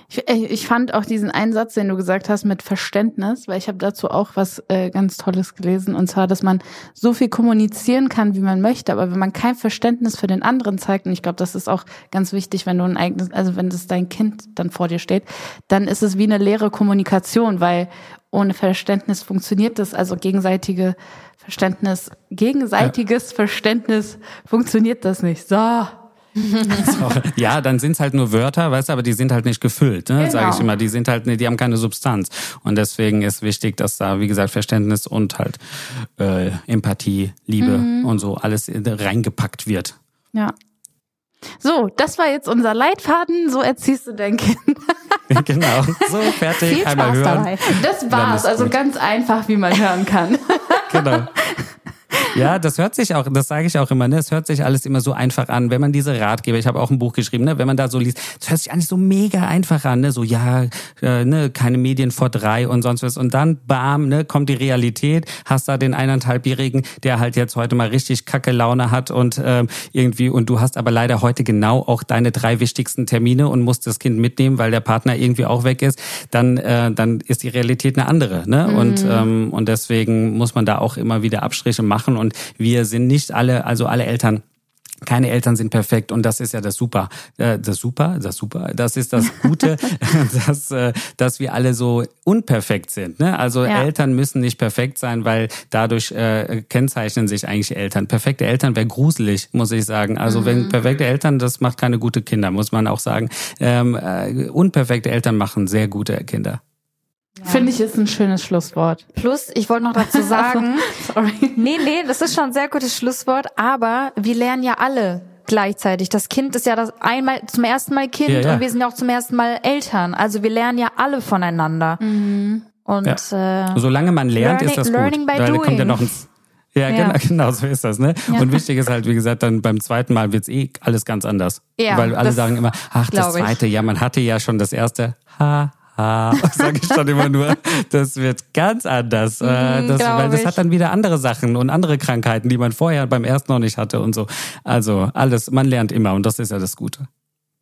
B: Ich, äh, ich fand auch diesen Einsatz, den du gesagt hast, mit Verständnis, weil ich habe dazu auch was äh, ganz Tolles gelesen, und zwar, dass man so viel kommunizieren kann, wie man möchte, aber wenn man kein Verständnis für den anderen zeigt, und ich glaube, das ist auch ganz wichtig, wenn du ein eigenes, also wenn das dein Kind dann vor dir steht, dann ist es wie eine leere Kommunikation, weil ohne Verständnis funktioniert das, also gegenseitige Verständnis, gegenseitiges ja. Verständnis funktioniert das nicht. So,
C: ja, dann sind's halt nur Wörter, weißt du, aber die sind halt nicht gefüllt, ne? Genau. sage ich immer. Die sind halt, die haben keine Substanz. Und deswegen ist wichtig, dass da, wie gesagt, Verständnis und halt äh, Empathie, Liebe mhm. und so alles reingepackt wird.
B: Ja. So, das war jetzt unser Leitfaden. So erziehst du dein Kind.
C: genau. So, fertig. Viel Einmal hören. Dabei.
B: Das war's. Also ganz einfach, wie man hören kann.
C: genau. Ja, das hört sich auch, das sage ich auch immer, ne? Es hört sich alles immer so einfach an, wenn man diese Ratgeber, ich habe auch ein Buch geschrieben, ne? Wenn man da so liest, das hört sich alles so mega einfach an, ne? So, ja, äh, ne, keine Medien vor drei und sonst was. Und dann, bam, ne, kommt die Realität, hast da den eineinhalbjährigen, der halt jetzt heute mal richtig kacke Laune hat und ähm, irgendwie, und du hast aber leider heute genau auch deine drei wichtigsten Termine und musst das Kind mitnehmen, weil der Partner irgendwie auch weg ist, dann, äh, dann ist die Realität eine andere. Ne? Mhm. Und, ähm, und deswegen muss man da auch immer wieder Abstriche machen und wir sind nicht alle, also alle Eltern keine Eltern sind perfekt und das ist ja das Super, äh, das Super, das Super, das ist das Gute, dass, äh, dass wir alle so unperfekt sind. Ne? Also
A: Ja.
C: Eltern müssen nicht perfekt sein, weil dadurch äh, kennzeichnen sich eigentlich Eltern. Perfekte Eltern wäre gruselig, muss ich sagen. Also wenn perfekte Eltern, das macht keine gute Kinder, muss man auch sagen. Ähm, äh, unperfekte Eltern machen sehr gute Kinder.
B: Finde ich ist ein schönes Schlusswort.
A: Plus, ich wollte noch dazu sagen,
B: Sorry.
A: nee, nee, das ist schon ein sehr gutes Schlusswort, aber wir lernen ja alle gleichzeitig. Das Kind ist ja das einmal zum ersten Mal Kind
C: Ja, ja.
A: und wir sind ja auch zum ersten Mal Eltern. Also wir lernen ja alle voneinander. Und äh,
C: Solange man lernt,
A: Learning-
C: ist das gut.
A: learning by
C: Weil da kommt ja noch ein ja,
A: Ja.
C: Genau, genau, so ist das, ne? Und wichtig ist halt, wie gesagt, dann beim zweiten Mal wird's eh alles ganz anders.
A: Ja,
C: Weil alle sagen immer, ach, das
A: glaub ich.
C: zweite, ja, man hatte ja schon das erste, ha, ha, sage ich dann immer nur, das wird ganz anders. Äh, das,
A: glaub
C: weil das
A: ich.
C: hat dann wieder andere Sachen und andere Krankheiten, die man vorher beim ersten noch nicht hatte und so. Also alles, man lernt immer und das ist ja das Gute.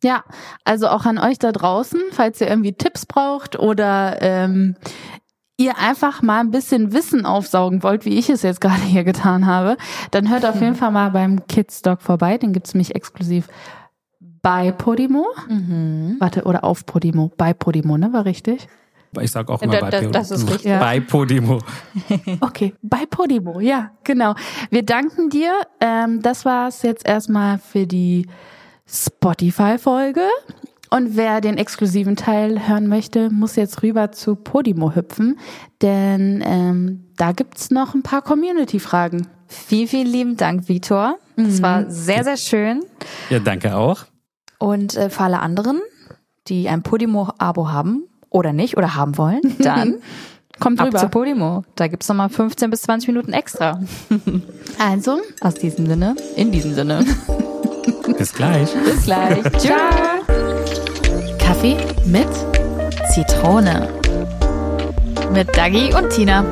B: Ja, also auch an euch da draußen, falls ihr irgendwie Tipps braucht oder ähm, ihr einfach mal ein bisschen Wissen aufsaugen wollt, wie ich es jetzt gerade hier getan habe, dann hört auf jeden Fall mal beim Kids Dog vorbei. Den gibt's nämlich exklusiv bei Podimo. Warte, oder auf Podimo. Bei Podimo, ne? War richtig?
C: Ich sag auch immer
A: Da-
C: bei, Podimo.
A: das ist richtig.
B: Ja.
C: bei Podimo.
B: Okay, bei Podimo, ja, genau. Wir danken dir. Ähm, das war's jetzt erstmal für die Spotify-Folge. Und wer den exklusiven Teil hören möchte, muss jetzt rüber zu Podimo hüpfen, denn ähm, da gibt's noch ein paar Community-Fragen.
A: vielen, vielen lieben Dank, Vitor. Das war sehr, sehr schön.
C: Ja, danke auch.
A: Und äh, für alle anderen, die ein Podimo-Abo haben oder nicht oder haben wollen, dann
B: Kommt
A: ab zu
B: rüber.
A: Podimo. Da gibt's nochmal 15 bis 20 Minuten extra.
B: Also,
A: Aus diesem Sinne, in diesem Sinne.
C: Bis gleich.
A: Bis gleich. Tschüss.
D: Kaffee mit Zitrone. Mit Dagi und Tina.